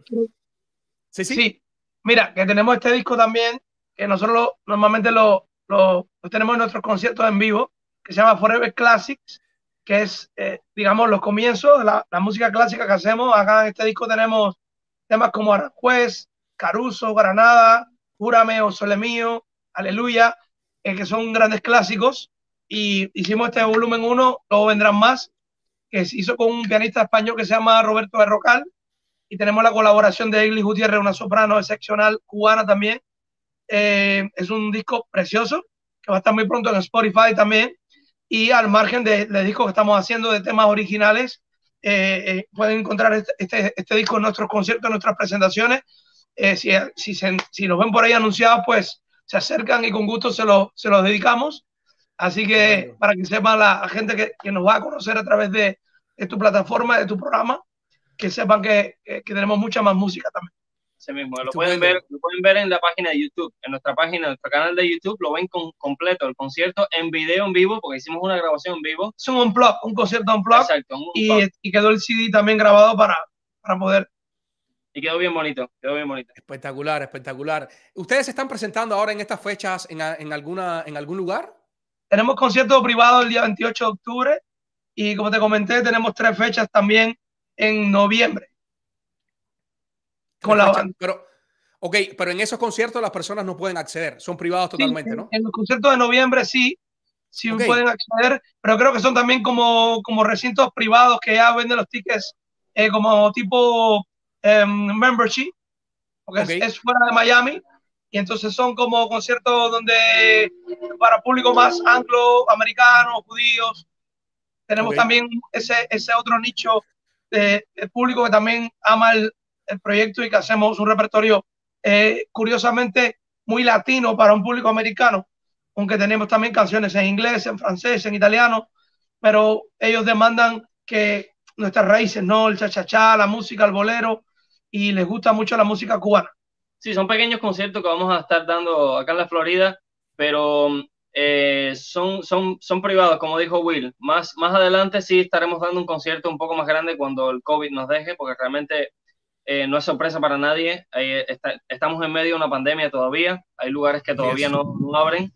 Speaker 4: sí, sí, sí. Mira, que tenemos este disco también, que nosotros lo, normalmente lo, lo, lo, tenemos en nuestros conciertos en vivo, que se llama Forever Classics, que es, eh, digamos, los comienzos de la, la, música clásica que hacemos. Acá en este disco tenemos temas como Aranjuez, Caruso, Granada, Júrame o Sole Mío, Aleluya, eh, que son grandes clásicos. Y hicimos este volumen 1, luego vendrán más, que se hizo con un pianista español que se llama Roberto Berrocal. Y tenemos la colaboración de Eglis Gutiérrez, una soprano excepcional cubana también. Eh, es un disco precioso, que va a estar muy pronto en Spotify también. Y al margen de, de discos que estamos haciendo de temas originales, eh, eh, pueden encontrar este, este, este, disco en nuestros conciertos, en nuestras presentaciones. Si, si, se, si, los ven por ahí anunciados, pues se acercan y con gusto se, lo, se los dedicamos. Así que bueno. para que sepa la gente que, que, nos va a conocer a través de, de, tu plataforma, de tu programa, que sepan que, que, tenemos mucha más música también.
Speaker 3: Ese mismo, lo pueden, ver, lo pueden ver en la página de YouTube, en nuestra página, en nuestro canal de YouTube, lo ven con, completo, el concierto en video en vivo, porque hicimos una grabación en vivo.
Speaker 4: Es un unplug, un concierto unplug. Exacto, un y, y, quedó el CD también grabado para, para poder.
Speaker 3: Y quedó bien bonito, quedó bien bonito.
Speaker 2: Espectacular, espectacular. ¿Ustedes se están presentando ahora en estas fechas en, en, alguna, en algún lugar?
Speaker 4: Tenemos concierto privado el día 28 de octubre y como te comenté, tenemos tres fechas también en noviembre
Speaker 2: con la banda. Pero, ok, pero en esos conciertos las personas no pueden acceder, son privados totalmente,
Speaker 4: sí,
Speaker 2: ¿no?
Speaker 4: En los conciertos de noviembre sí, sí okay. pueden acceder, pero creo que son también como, como recintos privados que ya venden los tickets eh, como tipo eh, membership, porque okay. es, es, fuera de Miami, y entonces son como conciertos donde para público más anglo-americano, judíos, tenemos okay. también ese, ese otro nicho de, de, público que también ama el, el proyecto y que hacemos un repertorio eh, curiosamente muy latino para un público americano, aunque tenemos también canciones en inglés, en francés, en italiano, pero ellos demandan que nuestras raíces, ¿no? El cha-cha-cha, la música, el bolero, y les gusta mucho la música cubana.
Speaker 3: Sí, son pequeños conciertos que vamos a estar dando acá en la Florida, pero eh, son, son, son privados, como dijo Will. Más, más adelante sí estaremos dando un concierto un poco más grande cuando el COVID nos deje, porque realmente eh, no es sorpresa para nadie. Eh, está, estamos en medio de una pandemia todavía. Hay lugares que todavía no, no abren.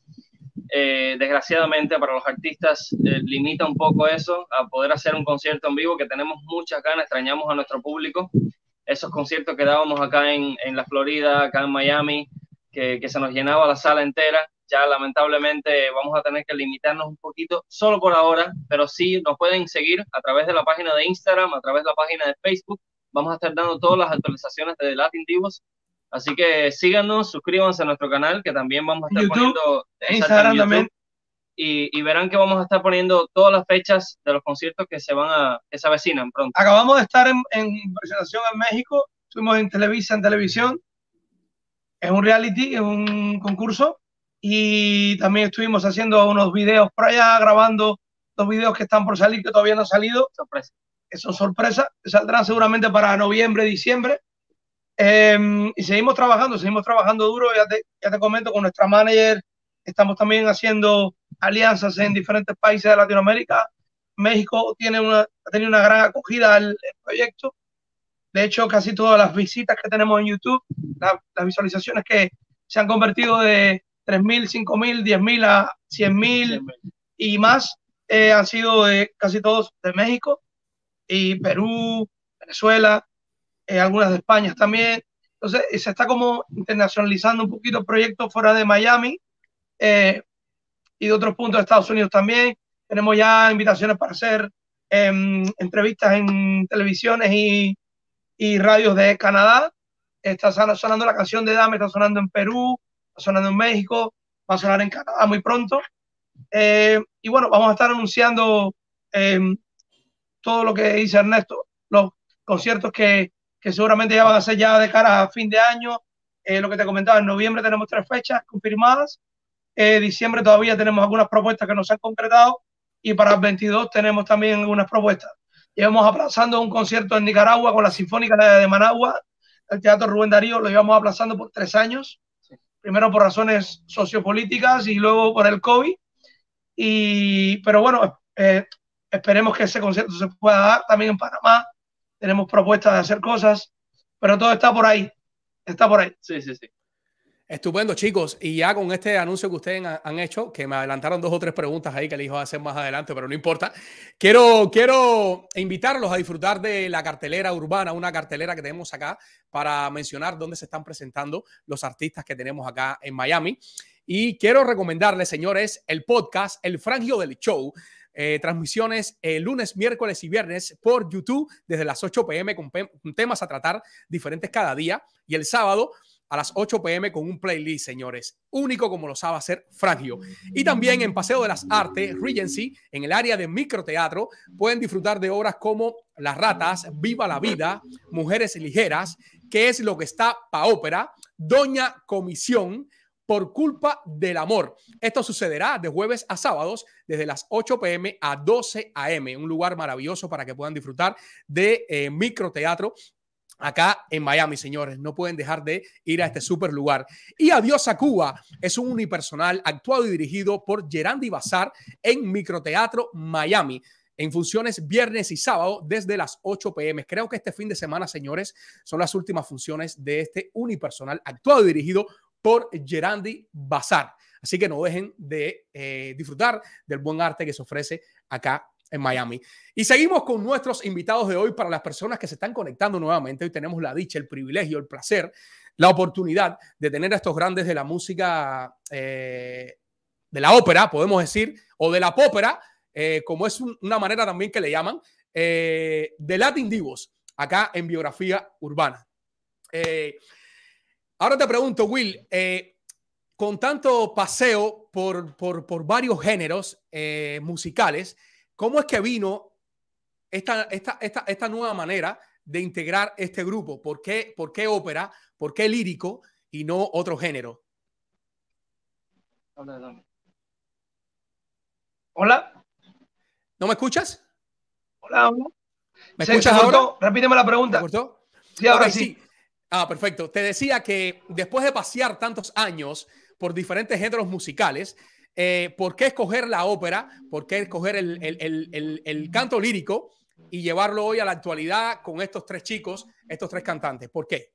Speaker 3: Eh, desgraciadamente para los artistas limita un poco eso a poder hacer un concierto en vivo que tenemos muchas ganas, extrañamos a nuestro público. Esos conciertos que dábamos acá en, en la Florida, acá en Miami, que, que se nos llenaba la sala entera, ya lamentablemente vamos a tener que limitarnos un poquito, solo por ahora, pero sí nos pueden seguir a través de la página de Instagram, a través de la página de Facebook vamos a estar dando todas las actualizaciones de Latin Divos. Así que síganos, suscríbanse a nuestro canal, que también vamos a estar
Speaker 4: YouTube,
Speaker 3: poniendo
Speaker 4: Instagram también.
Speaker 3: Y, y, verán que vamos a estar poniendo todas las fechas de los conciertos que se van a, que se avecinan pronto.
Speaker 4: Acabamos de estar en, en presentación en México, estuvimos en Televisa, en televisión, es un reality, es un concurso, y también estuvimos haciendo unos videos por allá, grabando dos videos que están por salir, que todavía no han salido.
Speaker 3: Sorpresa
Speaker 4: que son sorpresas, saldrán seguramente para noviembre, diciembre. Eh, y seguimos trabajando, seguimos trabajando duro, ya te, ya te comento, con nuestra manager, estamos también haciendo alianzas en diferentes países de Latinoamérica. México tiene una, ha tenido una gran acogida al, proyecto. De hecho, casi todas las visitas que tenemos en YouTube, la, las visualizaciones que se han convertido de 3.000, 5.000, 10.000 a 100.000 y más, eh, han sido de casi todos de México y Perú, Venezuela, eh, algunas de España también. Entonces, se está como internacionalizando un poquito el proyecto fuera de Miami eh, y de otros puntos de Estados Unidos también. Tenemos ya invitaciones para hacer eh, entrevistas en televisiones y, y, radios de Canadá. Está sonando la canción de Dame, está sonando en Perú, está sonando en México, va a sonar en Canadá muy pronto. y bueno, vamos a estar anunciando todo lo que dice Ernesto, los conciertos que, que seguramente ya van a ser ya de cara a fin de año. lo que te comentaba, en noviembre tenemos tres fechas confirmadas. Diciembre todavía tenemos algunas propuestas que no se han concretado y para el 22 tenemos también algunas propuestas. Llevamos aplazando un concierto en Nicaragua con la Sinfónica de Managua, el Teatro Rubén Darío, lo llevamos aplazando por tres años, primero por razones sociopolíticas y luego por el COVID. Y, pero bueno, eh, esperemos que ese concierto se pueda dar también en Panamá. Tenemos propuestas de hacer cosas, pero todo está por ahí. Está por ahí.
Speaker 3: Sí, sí, sí.
Speaker 2: Estupendo, chicos. Y ya con este anuncio que ustedes han hecho, que me adelantaron dos o tres preguntas ahí que les iba a hacer más adelante, pero no importa. Quiero, quiero invitarlos a disfrutar de la cartelera urbana, una cartelera que tenemos acá para mencionar dónde se están presentando los artistas que tenemos acá en Miami. Y quiero recomendarles, señores, el podcast El Frangio del Show. Eh, transmisiones el lunes, miércoles y viernes por YouTube desde las 8 pm con temas a tratar diferentes cada día. Y el sábado a las 8 pm con un playlist, señores, único como lo sabe hacer Frangio. Y también en Paseo de las Artes, Regency, en el área de microteatro, pueden disfrutar de obras como Las Ratas, Viva la Vida, Mujeres Ligeras, que es lo que está pa' ópera, Doña Comisión, por culpa del amor. Esto sucederá de jueves a sábados desde las 8 pm a 12 am, un lugar maravilloso para que puedan disfrutar de eh, microteatro acá en Miami, señores. No pueden dejar de ir a este super lugar. Y Adiós a Cuba es un unipersonal actuado y dirigido por Gerandi Bazar en Microteatro Miami. En funciones viernes y sábado desde las 8 pm. Creo que este fin de semana, señores, son las últimas funciones de este unipersonal actuado y dirigido por Gerandi Bazar. Así que no dejen de eh, disfrutar del buen arte que se ofrece acá en Miami. Y seguimos con nuestros invitados de hoy para las personas que se están conectando nuevamente. Hoy tenemos la dicha, el privilegio, el placer, la oportunidad de tener a estos grandes de la música, eh, de la ópera, podemos decir, o de la pópera, eh, como es una manera también que le llaman, eh, de Latin Divos, acá en Biografía Urbana. ahora te pregunto, Will, con tanto paseo por, por, por varios géneros musicales, ¿Cómo es que vino esta, esta, esta, esta nueva manera de integrar este grupo? ¿Por qué, ¿Por qué ópera? ¿Por qué lírico y no otro género?
Speaker 4: Hola.
Speaker 2: ¿No me escuchas?
Speaker 4: Hola, hola. ¿Me escuchas ahora? Repíteme la pregunta.
Speaker 2: Sí, ahora sí. Ah, perfecto. Te decía que después de pasear tantos años por diferentes géneros musicales, eh, ¿por qué escoger la ópera? ¿Por qué escoger el, canto lírico y llevarlo hoy a la actualidad con estos tres chicos, estos tres cantantes? ¿Por qué?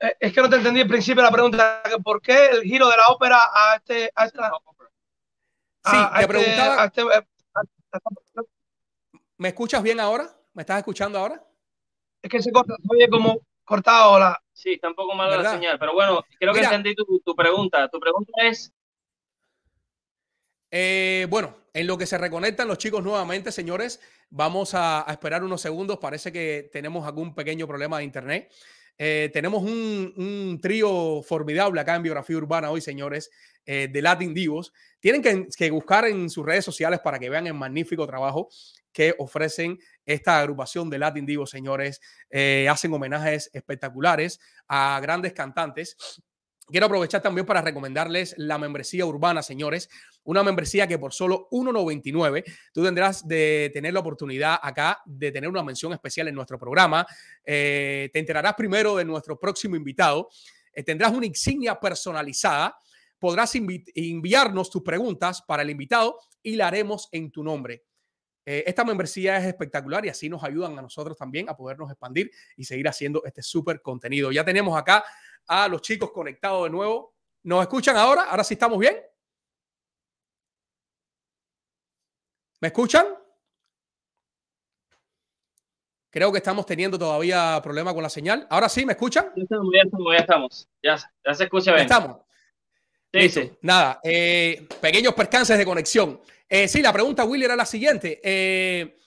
Speaker 4: Eh, es que no te entendí al principio la pregunta. ¿Por qué el giro de la ópera a este... A esta,
Speaker 2: sí, te este, preguntaba... Este, ¿Me escuchas bien ahora? ¿Me estás escuchando ahora?
Speaker 4: Es que se corta, oye como cortado la,
Speaker 3: Sí, está un poco mal la señal, pero bueno, creo que entendí tu, pregunta. Tu pregunta es...
Speaker 2: Eh, bueno, en lo que se reconectan los chicos nuevamente, señores, vamos a, esperar unos segundos. Parece que tenemos algún pequeño problema de internet. Eh, tenemos un, trío formidable acá en Biografía Urbana hoy, señores, eh, de Latin Divos. Tienen que, que, buscar en sus redes sociales para que vean el magnífico trabajo que ofrecen esta agrupación de Latin Divo, señores. Eh, hacen homenajes espectaculares a grandes cantantes. Quiero aprovechar también para recomendarles la membresía urbana, señores. Una membresía que por solo 1,99 tú tendrás de tener la oportunidad acá de tener una mención especial en nuestro programa. Eh, te enterarás primero de nuestro próximo invitado. Eh, tendrás una insignia personalizada. Podrás enviarnos tus preguntas para el invitado y la haremos en tu nombre. Eh, esta membresía es espectacular y así nos ayudan a nosotros también a podernos expandir y seguir haciendo este súper contenido. Ya tenemos acá a los chicos conectados de nuevo. ¿Nos escuchan ahora? ¿Ahora sí estamos bien? ¿Me escuchan? Creo que estamos teniendo todavía problema con la señal. Ahora sí, ¿me escuchan?
Speaker 3: Ya estamos, ya estamos, ya estamos. Ya, se escucha bien.
Speaker 2: estamos. Sí. Nada, eh, pequeños percances de conexión. Eh, sí, la pregunta, Willy, era la siguiente. Eh,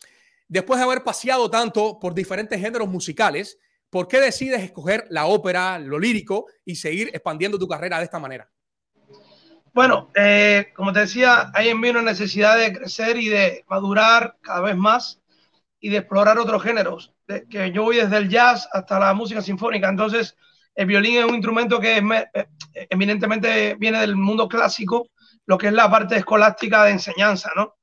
Speaker 2: después de haber paseado tanto por diferentes géneros musicales, ¿Por qué decides escoger la ópera, lo lírico y seguir expandiendo tu carrera de esta manera?
Speaker 4: Bueno, eh, como te decía, hay en mí una necesidad de crecer y de madurar cada vez más y de explorar otros géneros. que yo voy desde el jazz hasta la música sinfónica. Entonces, el violín es un instrumento que eh, eminentemente viene del mundo clásico, lo que es la parte escolástica de enseñanza, ¿no?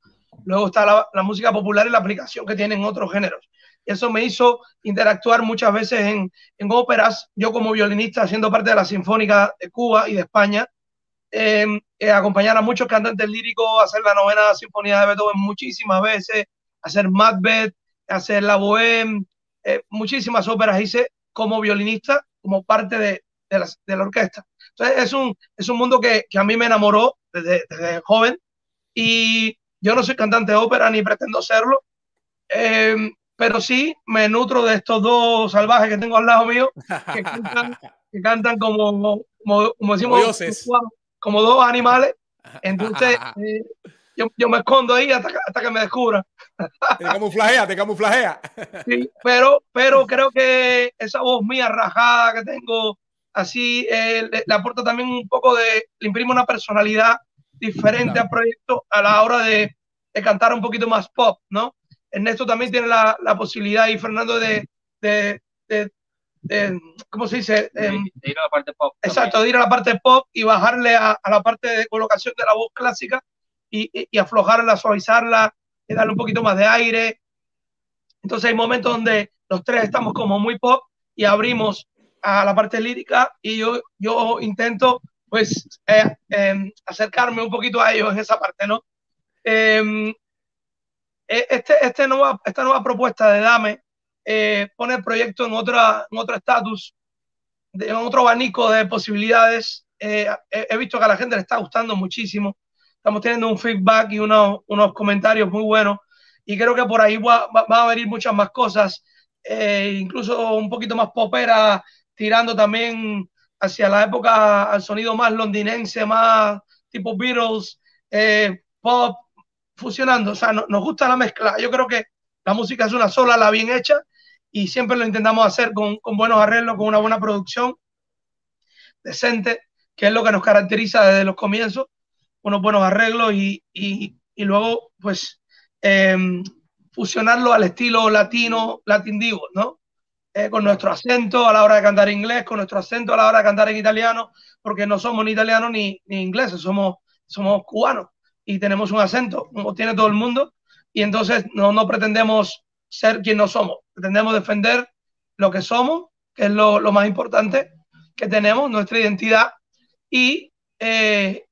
Speaker 4: Luego está la, la música popular y la aplicación que tienen otros géneros. Eso me hizo interactuar muchas veces en, en óperas. Yo como violinista, siendo parte de la Sinfónica de Cuba y de España, em, eh, acompañar a muchos cantantes líricos, hacer la novena Sinfonía de Beethoven muchísimas veces, hacer Macbeth, hacer la Bohème, eh, muchísimas óperas hice como violinista, como parte de, de, la, de la, orquesta. Entonces es un, es un mundo que, que a mí me enamoró desde, desde, joven y yo no soy cantante de ópera ni pretendo serlo, eh, pero sí me nutro de estos dos salvajes que tengo al lado mío, que cantan, que cantan como, como, como, decimos, como, dos animales. Entonces, eh, yo, yo, me escondo ahí hasta, hasta que me descubran.
Speaker 2: Te camuflajea, te camuflajea.
Speaker 4: Sí, pero, pero creo que esa voz mía rajada que tengo, así, eh, le, le, aporta también un poco de, le imprime una personalidad diferente claro. al proyecto a la hora de, de cantar un poquito más pop, ¿no? Ernesto también tiene la, la posibilidad y Fernando de, de, de, de ¿cómo se dice?
Speaker 3: De, ir a la parte pop.
Speaker 4: Exacto, también. de ir a la parte pop y bajarle a, a, la parte de colocación de la voz clásica y, y, y, aflojarla, suavizarla, y darle un poquito más de aire. Entonces hay momentos donde los tres estamos como muy pop y abrimos a la parte lírica y yo, yo intento pues eh, eh, acercarme un poquito a ellos en esa parte, ¿no? Eh, este, este nueva, esta nueva propuesta de Dame eh, pone el proyecto en, otra, en otro estatus, en otro abanico de posibilidades. Eh, he visto que a la gente le está gustando muchísimo. Estamos teniendo un feedback y unos, unos comentarios muy buenos. Y creo que por ahí va, va, va a venir muchas más cosas, eh, incluso un poquito más popera, tirando también hacia la época al sonido más londinense, más tipo Beatles, pop, fusionando, o sea, no, nos gusta la mezcla. Yo creo que la música es una sola, la bien hecha, y siempre lo intentamos hacer con, con, buenos arreglos, con una buena producción decente, que es lo que nos caracteriza desde los comienzos, unos buenos arreglos y, y, y luego, pues, eh, fusionarlo al estilo latino, latin divo, ¿no? Eh, con nuestro acento a la hora de cantar inglés, con nuestro acento a la hora de cantar en italiano, porque no somos ni italianos ni, ni ingleses, somos, somos cubanos y tenemos un acento, como tiene todo el mundo, y entonces no, no pretendemos ser quien no somos, pretendemos defender lo que somos, que es lo, lo más importante que tenemos, nuestra identidad, y eh,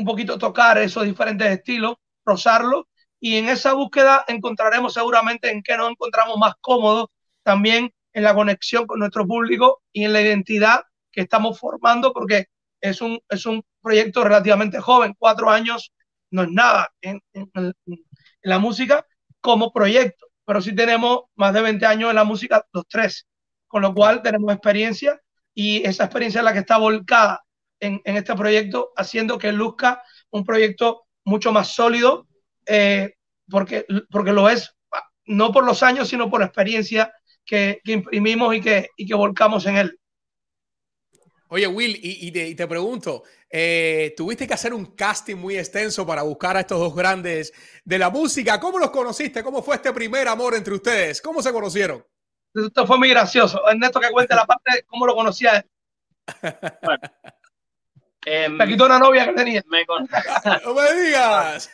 Speaker 4: un poquito tocar esos diferentes estilos, rozarlos, y en esa búsqueda encontraremos seguramente en qué nos encontramos más cómodos, también en la conexión con nuestro público y en la identidad que estamos formando, porque es un, es un proyecto relativamente joven, cuatro años no es nada en, en, la música como proyecto, pero sí tenemos más de 20 años en la música los tres, con lo cual tenemos experiencia y esa experiencia es la que está volcada en, en este proyecto, haciendo que luzca un proyecto mucho más sólido, eh, porque, porque lo es, no por los años, sino por la experiencia que, que imprimimos y que, y que volcamos en él.
Speaker 2: Oye, Will, y, y, te, y te, pregunto, eh, tuviste que hacer un casting muy extenso para buscar a estos dos grandes de la música. ¿Cómo los conociste? ¿Cómo fue este primer amor entre ustedes? ¿Cómo se conocieron?
Speaker 4: Esto fue muy gracioso. Ernesto, que cuente la parte de cómo lo conocía. Bueno, eh, me quitó una novia que tenía.
Speaker 3: Me con...
Speaker 2: ¡No me digas!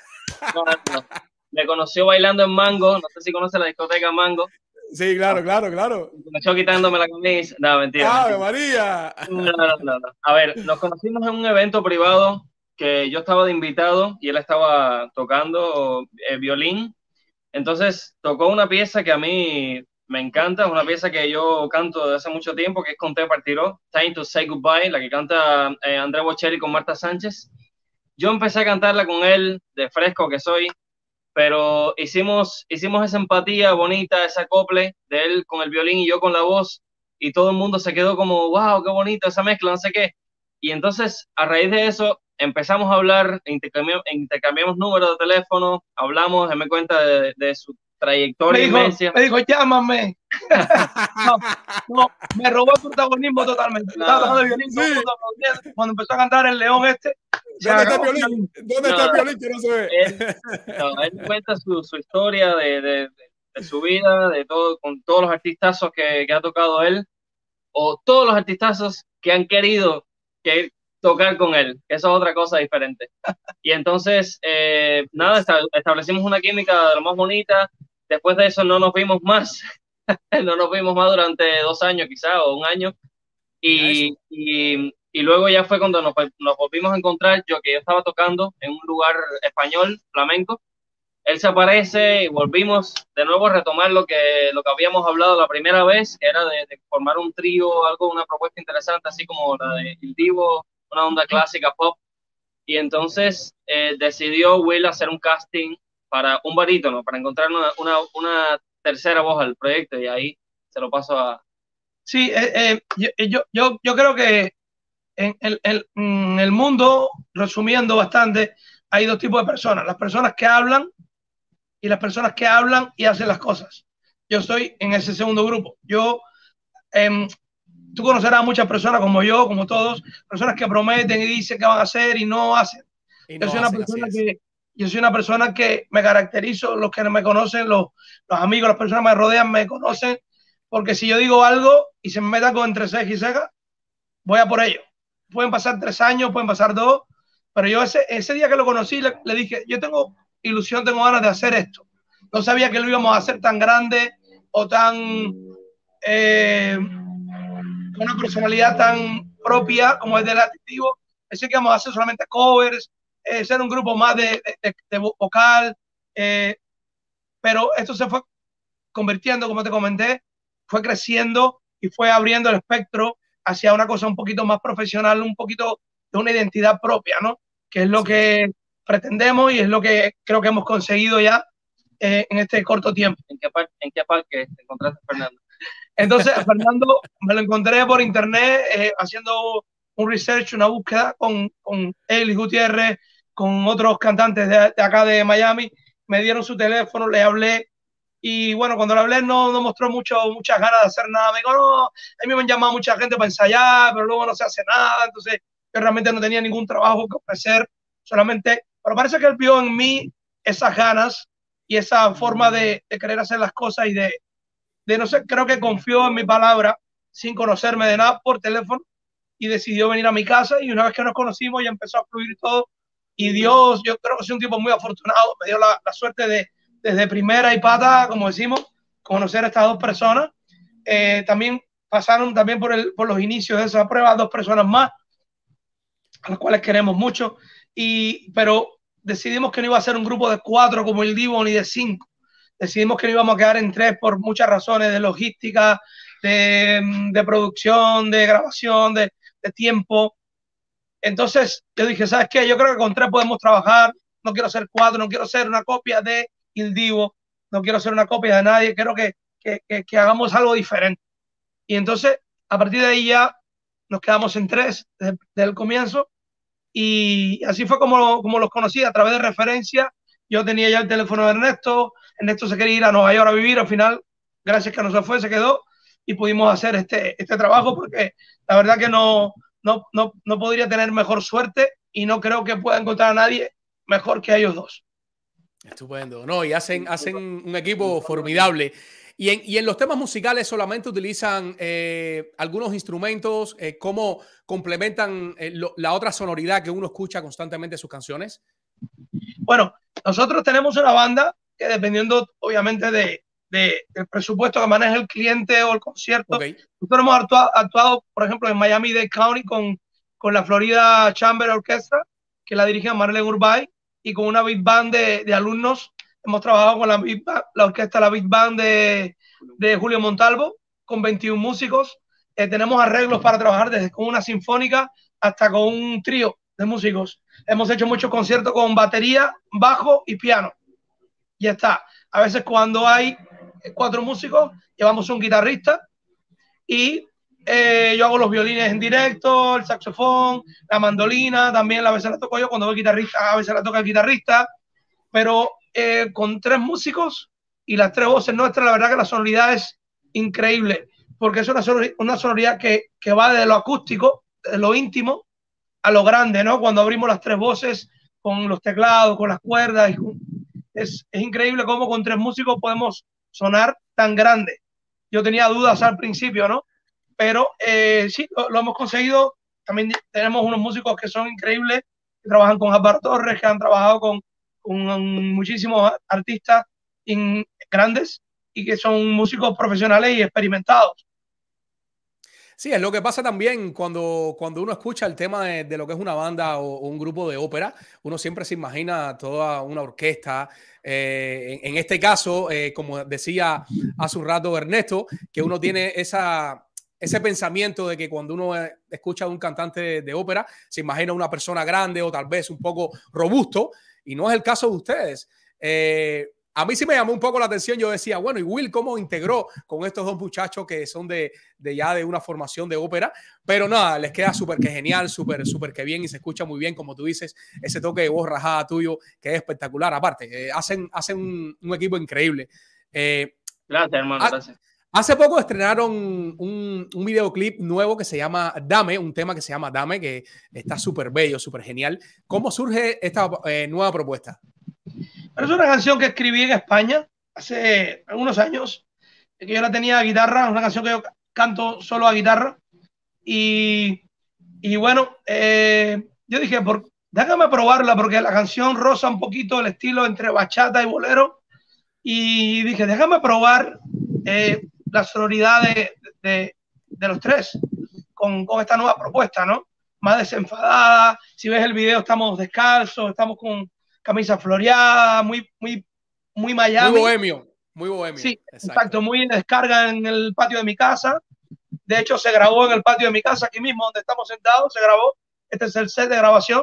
Speaker 3: No, no. Me conoció bailando en Mango. No sé si conoce la discoteca Mango.
Speaker 2: Sí, claro, claro, claro.
Speaker 3: Comenzó quitándome la camisa. No, mentira.
Speaker 2: ¡Ave María!
Speaker 3: No, no, no, no, A ver, nos conocimos en un evento privado que yo estaba de invitado y él estaba tocando eh, violín. Entonces tocó una pieza que a mí me encanta, es una pieza que yo canto desde hace mucho tiempo, que es Conté Partiró, Time to Say Goodbye, la que canta eh, André Bocelli con Marta Sánchez. Yo empecé a cantarla con él, de fresco que soy, pero hicimos, hicimos esa empatía bonita, ese acople de él con el violín y yo con la voz, y todo el mundo se quedó como, wow, qué bonita esa mezcla, no sé qué. Y entonces, a raíz de eso, empezamos a hablar, intercambiamos, números de teléfono, hablamos, me cuenta de, su, trayectoria
Speaker 4: me
Speaker 3: inmensa.
Speaker 4: Me dijo, llámame. no, no, me robó el protagonismo totalmente. Estaba de violín, sí. Cuando empezó a cantar el león este.
Speaker 2: ¿Dónde está el violín? ¿Dónde está el violín que no se ve?
Speaker 3: Él, no, él cuenta su, su historia de, de, de, su vida, de todo, con todos los artistazos que, que ha tocado él, o todos los artistazos que han querido que tocar con él, eso es otra cosa diferente. Y entonces, eh, nada, establecimos una química de lo más bonita. Después de eso no nos vimos más, no nos vimos más durante dos años quizá o un año. Y, y, y, luego ya fue cuando nos, nos, volvimos a encontrar, yo que yo estaba tocando en un lugar español, flamenco. Él se aparece y volvimos de nuevo a retomar lo que, lo que habíamos hablado la primera vez, que era de, de formar un trío, algo, una propuesta interesante, así como la de Il Divo, una onda clásica pop. Y entonces eh, decidió Will hacer un casting para un barítono, para encontrar una, una, una, tercera voz al proyecto y ahí se lo paso a...
Speaker 4: Sí, eh, eh, yo, yo, yo creo que en el, el, en el mundo, resumiendo bastante, hay dos tipos de personas, las personas que hablan y las personas que hablan y hacen las cosas. Yo estoy en ese segundo grupo. Yo, eh, tú conocerás a muchas personas como yo, como todos, personas que prometen y dicen que van a hacer y no hacen. Y no yo, soy una hacen, persona que, yo soy una persona que me caracterizo, los que me conocen, los, los amigos, las personas que me rodean me conocen, porque si yo digo algo y se me meta con entre ceja y ceja, voy a por ello. Pueden pasar tres años, pueden pasar dos, pero yo ese, ese día que lo conocí le, dije, yo tengo ilusión, tengo ganas de hacer esto. No sabía que lo íbamos a hacer tan grande o tan... Eh, una personalidad tan propia como es del adictivo. Pensé que vamos a hacer solamente covers, eh, ser un grupo más de, de, de vocal, eh, pero esto se fue convirtiendo, como te comenté, fue creciendo y fue abriendo el espectro hacia una cosa un poquito más profesional, un poquito de una identidad propia, ¿no? Que es lo que pretendemos y es lo que creo que hemos conseguido ya eh, en este corto tiempo.
Speaker 3: ¿En qué, par ¿En qué parque te encontraste, Fernando?
Speaker 4: Entonces, Fernando me lo encontré por internet eh, haciendo un research, una búsqueda con, con y Gutiérrez, con otros cantantes de, de, acá de Miami. Me dieron su teléfono, le hablé. Y bueno, cuando le hablé no, no mostró mucho, muchas ganas de hacer nada. Me dijo, no, a mí me han llamado mucha gente para ensayar, pero luego no se hace nada. Entonces, yo realmente no tenía ningún trabajo que ofrecer, solamente, pero parece que él vio en mí esas ganas y esa forma de, querer hacer las cosas y de, de no sé, creo que confió en mi palabra sin conocerme de nada por teléfono y decidió venir a mi casa y una vez que nos conocimos ya empezó a fluir todo y Dios, yo creo que soy un tipo muy afortunado, me dio la, la suerte de desde primera y pata, como decimos, conocer a estas dos personas. Eh, también pasaron también por, el, por los inicios de esa prueba dos personas más, a las cuales queremos mucho, y, pero decidimos que no iba a ser un grupo de cuatro como el Divo ni de cinco decidimos que no íbamos a quedar en tres por muchas razones de logística, de, de producción, de grabación, de, de, tiempo. Entonces yo dije, ¿sabes qué? Yo creo que con tres podemos trabajar, no quiero ser cuatro, no quiero ser una copia de Il Divo, no quiero ser una copia de nadie, quiero que, que, que, que hagamos algo diferente. Y entonces, a partir de ahí ya nos quedamos en tres desde, desde el comienzo. Y así fue como, como los conocí a través de referencia. Yo tenía ya el teléfono de Ernesto, Ernesto se quería ir a Nueva York a vivir, al final, gracias que no se fue, se quedó. Y pudimos hacer este, este trabajo porque la verdad que no, no, no, no podría tener mejor suerte y no creo que pueda encontrar a nadie mejor que a ellos dos.
Speaker 2: Estupendo, no, y hacen, hacen un equipo formidable. Y en, y en, los temas musicales solamente utilizan eh, algunos instrumentos, eh, ¿cómo complementan eh, lo, la otra sonoridad que uno escucha constantemente en sus canciones?
Speaker 4: Bueno, nosotros tenemos una banda que dependiendo obviamente de, de, del presupuesto que maneja el cliente o el concierto, okay. nosotros hemos actuado, actuado, por ejemplo, en Miami-Dade County con, con la Florida Chamber Orchestra, que la dirige Marlene Urbay, y con una big band de, de alumnos hemos trabajado con la, la orquesta, la Big Band de, de, Julio Montalvo, con 21 músicos. Eh, tenemos arreglos para trabajar desde con una sinfónica hasta con un trío de músicos. Hemos hecho muchos conciertos con batería, bajo y piano. Ya está. A veces cuando hay cuatro músicos, llevamos un guitarrista y eh, yo hago los violines en directo, el saxofón, la mandolina, también a veces la toco yo, cuando voy guitarrista, a veces la toca el guitarrista, pero eh, con tres músicos y las tres voces nuestras, la verdad que la sonoridad es increíble, porque es una sonoridad, una sonoridad que, que va de lo acústico, de lo íntimo, a lo grande, ¿no? Cuando abrimos las tres voces con los teclados, con las cuerdas, es, es increíble cómo con tres músicos podemos sonar tan grande. Yo tenía dudas al principio, ¿no? Pero eh, sí, lo, hemos conseguido. También tenemos unos músicos que son increíbles, que trabajan con Álvaro Torres, que han trabajado con, con muchísimos artistas grandes y que son músicos profesionales y experimentados.
Speaker 2: Sí, es lo que pasa también cuando, cuando uno escucha el tema de, lo que es una banda o, un grupo de ópera, uno siempre se imagina toda una orquesta. Eh, en, este caso, eh, como decía hace un rato Ernesto, que uno tiene esa, ese pensamiento de que cuando uno eh, escucha a un cantante de, ópera, se imagina una persona grande o tal vez un poco robusto, y no es el caso de ustedes. A mí sí me llamó un poco la atención. Yo decía, bueno, ¿y Will cómo integró con estos dos muchachos que son de, ya de una formación de ópera? Pero nada, les queda súper que genial, súper, súper que bien y se escucha muy bien, como tú dices, ese toque de voz rajada tuyo que es espectacular. Aparte, eh, hacen, hacen un, equipo increíble.
Speaker 3: Eh, gracias, hermano, gracias.
Speaker 2: Hace poco estrenaron un, un, videoclip nuevo que se llama Dame, un tema que se llama Dame, que está súper bello, súper genial. ¿Cómo surge esta eh, nueva propuesta?
Speaker 4: Es una canción que escribí en España hace algunos años, que yo la tenía a guitarra, una canción que yo canto solo a guitarra. Y, y bueno, eh, yo dije, por, déjame probarla porque la canción roza un poquito el estilo entre bachata y bolero. Y dije, déjame probar eh, la sonoridad de, de, de, los tres con, con esta nueva propuesta, ¿no? Más desenfadada. Si ves el video, estamos descalzos, estamos con, camisa floreada, muy, muy, muy Miami.
Speaker 2: Muy bohemio, muy bohemio.
Speaker 4: Sí, exacto. muy en descarga en el patio de mi casa. De hecho, se grabó en el patio de mi casa, aquí mismo donde estamos sentados, se grabó. Este es el set de grabación.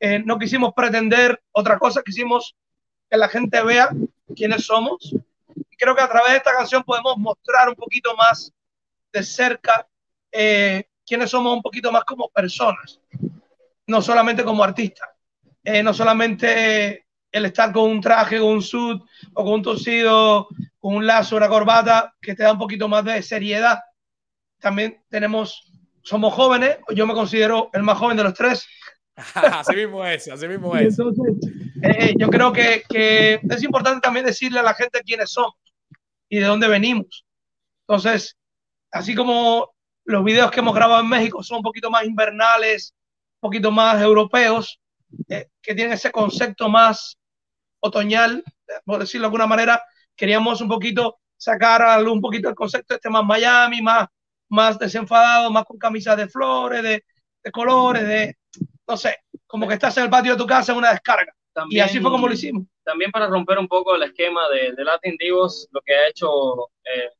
Speaker 4: Eh, no quisimos pretender otra cosa, quisimos que la gente vea quiénes somos. Y creo que a través de esta canción podemos mostrar un poquito más de cerca eh, quiénes somos un poquito más como personas, no solamente como artistas. Eh, no solamente el estar con un traje, con un suit o con un tosido, con un lazo, una corbata, que te da un poquito más de seriedad. También tenemos, somos jóvenes, yo me considero el más joven de los tres.
Speaker 2: así mismo es, así mismo es.
Speaker 4: Eh, yo creo que, que, es importante también decirle a la gente quiénes somos y de dónde venimos. Entonces, así como los videos que hemos grabado en México son un poquito más invernales, un poquito más europeos, eh, que tienen ese concepto más otoñal, por decirlo de alguna manera, queríamos un poquito sacar un poquito el concepto este más Miami, más, más desenfadado, más con camisas de flores, de, de colores, de, no sé, como que estás en el patio de tu casa en una descarga. y así fue como lo hicimos.
Speaker 3: También para romper un poco el esquema de, de Latin Divos, lo que ha hecho eh,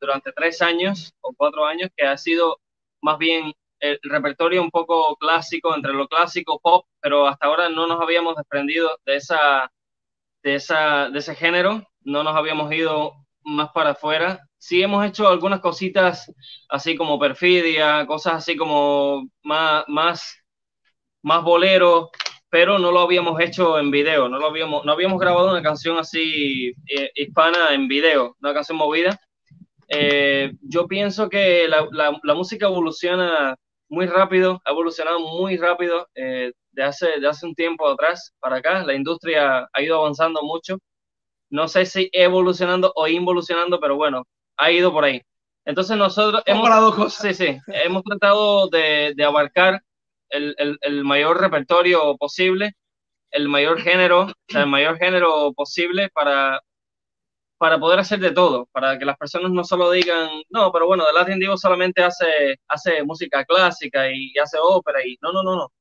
Speaker 3: durante tres años o cuatro años, que ha sido más bien el repertorio un poco clásico, entre lo clásico pop, pero hasta ahora no nos habíamos desprendido de, esa, de, esa, de ese género, no nos habíamos ido más para afuera. Sí hemos hecho algunas cositas así como perfidia, cosas así como más, más, más bolero, pero no lo habíamos hecho en video, no, lo habíamos, no habíamos grabado una canción así eh, hispana en video, una canción movida. Eh, yo pienso que la, la, la, música evoluciona muy rápido, ha evolucionado muy rápido eh, de, hace, de hace un tiempo atrás para acá. La industria ha ido avanzando mucho. No sé si evolucionando o involucionando, pero bueno, ha ido por ahí. Entonces nosotros hemos, sí, sí, hemos tratado de, de abarcar el, el, el, mayor repertorio posible, el mayor género, o sea, el mayor género posible para, para poder hacer de todo, para que las personas no solo digan, no, pero bueno, The Latin Divo solamente hace, hace música clásica y, hace ópera y no, no, no, no.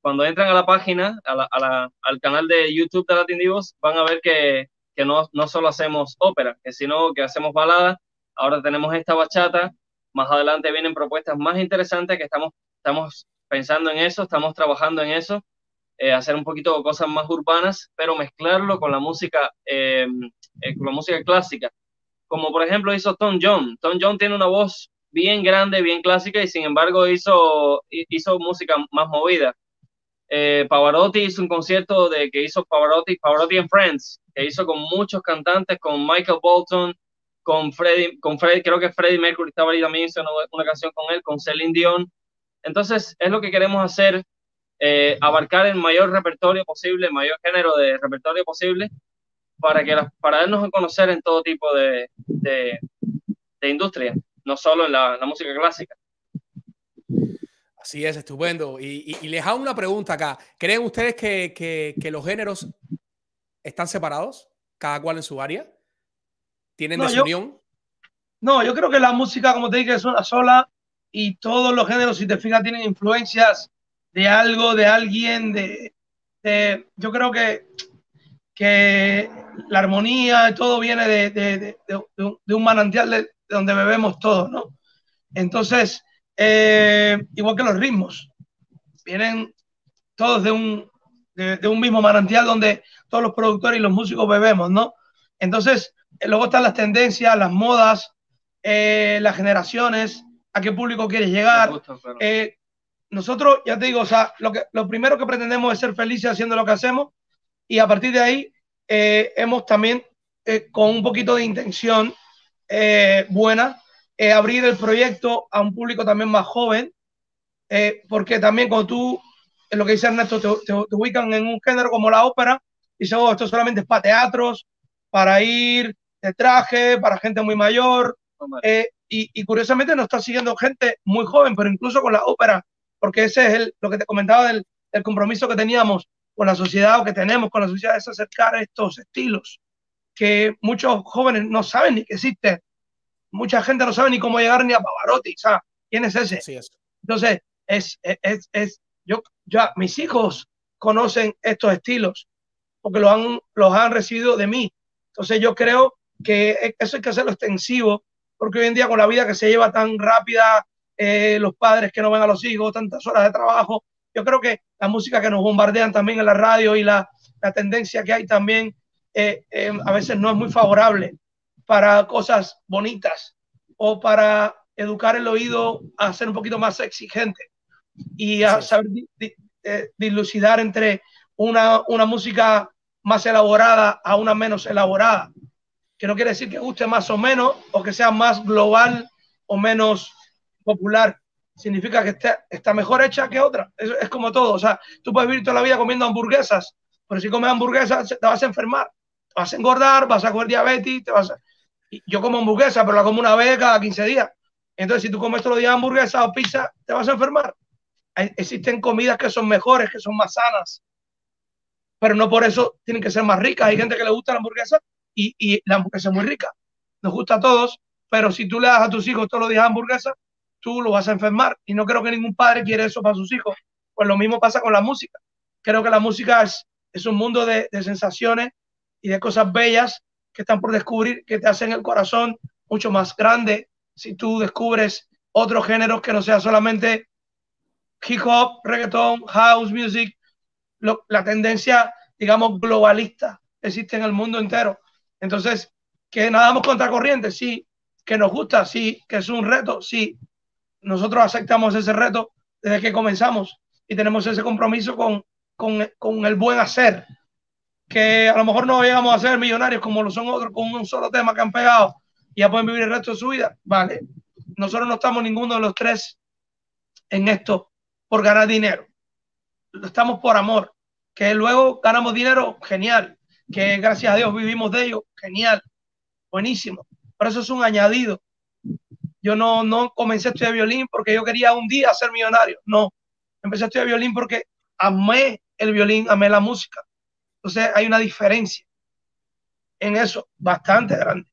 Speaker 3: Cuando entran a la página, a la, al canal de YouTube de Latin Divos, van a ver que, que no, no solo hacemos ópera, que sino que hacemos balada. Ahora tenemos esta bachata, más adelante vienen propuestas más interesantes que estamos, estamos pensando en eso, estamos trabajando en eso eh, hacer un poquito cosas más urbanas, pero mezclarlo con la música, eh, eh, la música clásica. Como por ejemplo hizo Tom John. Tom John tiene una voz bien grande, bien clásica y sin embargo hizo, hizo música más movida. eh, Pavarotti hizo un concierto de que hizo Pavarotti, Pavarotti and Friends, que hizo con muchos cantantes, con Michael Bolton, con Freddie, con Freddie, creo que Freddie Mercury estaba ahí también, hizo una, canción con él, con Celine Dion. Entonces, es lo que queremos hacer, eh, abarcar el mayor repertorio posible, el mayor género de repertorio posible, para, que para darnos a conocer en todo tipo de, de, industria, no solo en la, música clásica.
Speaker 2: Así es, estupendo. Y, les hago una pregunta acá. ¿Creen ustedes que, que, que, los géneros están separados, cada cual en su área? ¿Tienen desunión?
Speaker 4: no, yo creo que la música, como te dije, es una sola y todos los géneros, si te fijas, tienen influencias de algo, de alguien, de, de yo creo que que la armonía, todo viene de, de, de, un, manantial de, donde bebemos todos, ¿no? Entonces, eh, igual que los ritmos, vienen todos de un, de, un mismo manantial donde todos los productores y los músicos bebemos, ¿no? Entonces, eh, luego están las tendencias, las modas, eh, las generaciones, a qué público quieres llegar. nosotros, ya te digo, o sea, lo, que, lo primero que pretendemos es ser felices haciendo lo que hacemos y a partir de ahí eh, hemos también, eh, con un poquito de intención eh, buena, abrir el proyecto a un público también más joven, porque también cuando tú, en lo que dice Ernesto, te, ubican en un género como la ópera, y dices, oh, esto solamente es para teatros, para ir de traje, para gente muy mayor, y, curiosamente nos está siguiendo gente muy joven, pero incluso con la ópera, porque ese es el, lo que te comentaba del, del compromiso que teníamos con la sociedad o que tenemos con la sociedad es acercar estos estilos que muchos jóvenes no saben ni que existen. Mucha gente no sabe ni cómo llegar ni a Pavarotti, ¿sabes? ¿Quién es ese? Entonces, es, es, es, yo, ya, mis hijos conocen estos estilos porque los han, los han recibido de mí. Entonces, yo creo que eso hay que hacerlo extensivo porque hoy en día con la vida que se lleva tan rápida, eh, los padres que no ven a los hijos, tantas horas de trabajo, yo creo que la música que nos bombardean también en la radio y la, la tendencia que hay también eh, eh, a veces no es muy favorable para cosas bonitas o para educar el oído a ser un poquito más exigente y a saber eh, dilucidar entre una, una música más elaborada a una menos elaborada, que no quiere decir que guste más o menos o que sea más global o menos popular significa que está, mejor hecha que otra. Es, como todo. O sea, tú puedes vivir toda la vida comiendo hamburguesas, pero si comes hamburguesas te vas a enfermar, vas a engordar, vas a coger diabetes, te vas a... Yo como hamburguesa, pero la como una vez cada 15 días. Entonces, si tú comes todos los días hamburguesa o pizza, te vas a enfermar. existen comidas que son mejores, que son más sanas, pero no por eso tienen que ser más ricas. Hay gente que le gusta la hamburguesa y, y la hamburguesa es muy rica. Nos gusta a todos, pero si tú le das a tus hijos todos los días hamburguesa, tú lo vas a enfermar. Y no creo que ningún padre quiera eso para sus hijos. Pues lo mismo pasa con la música. Creo que la música es, es un mundo de, de sensaciones y de cosas bellas que están por descubrir, que te hacen el corazón mucho más grande si tú descubres otros géneros que no sea solamente hip hop, reggaeton, house music, la tendencia, digamos, globalista existe en el mundo entero. Entonces, que nadamos contra corriente, sí, que nos gusta, sí, que es un reto, sí, nosotros aceptamos ese reto desde que comenzamos y tenemos ese compromiso con, con, el buen hacer, que a lo mejor no llegamos a ser millonarios como lo son otros con un solo tema que han pegado y ya pueden vivir el resto de su vida. Vale, nosotros no estamos ninguno de los tres en esto por ganar dinero. Estamos por amor. Que luego ganamos dinero, genial. Que gracias a Dios vivimos de ello, genial. Buenísimo. Pero eso es un añadido. Yo no, no comencé a estudiar violín porque yo quería un día ser millonario. No, empecé a estudiar violín porque amé el violín, amé la música. Entonces hay una diferencia en eso bastante grande.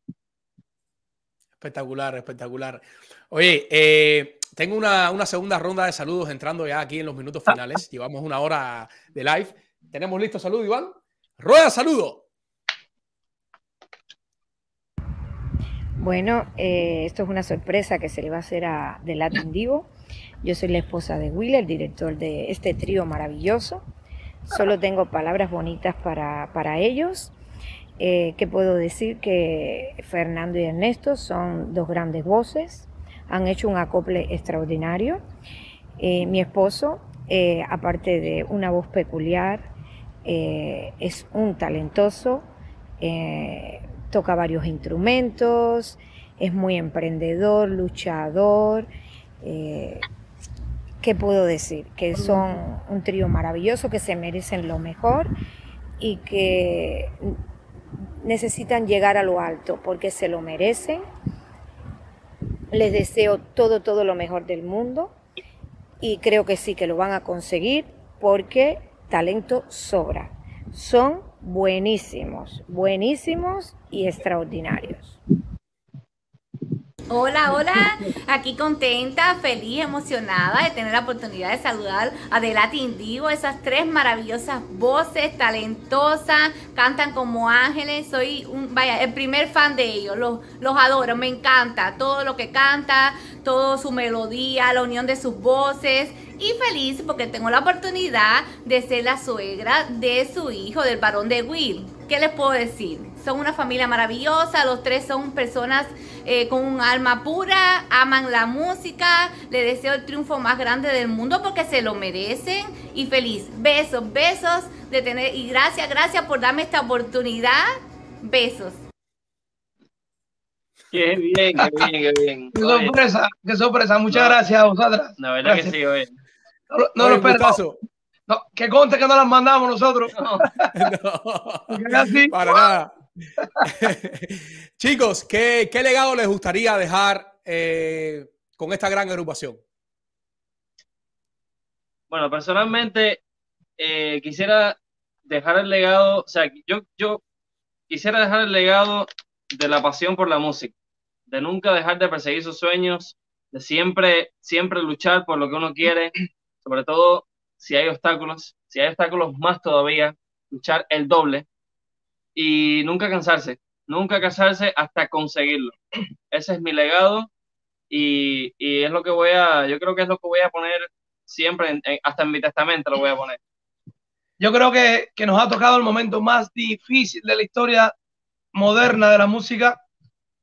Speaker 2: Espectacular, espectacular. Oye, eh, tengo una, una, segunda ronda de saludos entrando ya aquí en los minutos finales. Llevamos una hora de live. ¿Tenemos listo saludo, Iván? Rueda, saludo.
Speaker 9: Bueno, eh, esto es una sorpresa que se le va a hacer a The Latin Divo. Yo soy la esposa de Will, el director de este trío maravilloso. Solo tengo palabras bonitas para, para ellos. Eh, que puedo decir que Fernando y Ernesto son dos grandes voces, han hecho un acople extraordinario. Eh, mi esposo eh, aparte de una voz peculiar, es un talentoso, toca varios instrumentos, es muy emprendedor, luchador. ¿Qué puedo decir? Que son un trío maravilloso, que se merecen lo mejor y que necesitan llegar a lo alto porque se lo merecen. Les deseo todo, todo lo mejor del mundo y creo que sí que lo van a conseguir porque talento sobra. Son buenísimos, buenísimos y extraordinarios.
Speaker 10: Hola, hola, aquí contenta, feliz, emocionada de tener la oportunidad de saludar a The Latin Divo, esas tres maravillosas voces, talentosas, cantan como ángeles, soy un, vaya, el primer fan de ellos, los, los adoro, me encanta todo lo que canta, toda su melodía, la unión de sus voces y feliz porque tengo la oportunidad de ser la suegra de su hijo, del varón de Will. ¿Qué les puedo decir? Son una familia maravillosa, los tres son personas eh, con un alma pura, aman la música, le deseo el triunfo más grande del mundo porque se lo merecen y feliz. Besos, besos de tener y gracias, gracias por darme esta oportunidad. Besos.
Speaker 3: Qué bien, qué bien, qué bien.
Speaker 4: Qué sorpresa, qué sorpresa. Muchas gracias a vosotras.
Speaker 3: La verdad que sí, oye.
Speaker 4: No, no, no, no, que conte que no las mandamos nosotros. No,
Speaker 2: no para nada. Chicos, ¿qué, ¿qué, legado les gustaría dejar eh, con esta gran agrupación?
Speaker 3: Bueno, personalmente eh, quisiera dejar el legado, o sea, yo, yo quisiera dejar el legado de la pasión por la música, de nunca dejar de perseguir sus sueños, de siempre, siempre luchar por lo que uno quiere, sobre todo si hay obstáculos, si hay obstáculos más todavía, luchar el doble y nunca cansarse, nunca cansarse hasta conseguirlo. Ese es mi legado y, y, es lo que voy a, yo creo que es lo que voy a poner siempre, hasta en mi testamento lo voy a poner.
Speaker 4: Yo creo que, que nos ha tocado el momento más difícil de la historia moderna de la música,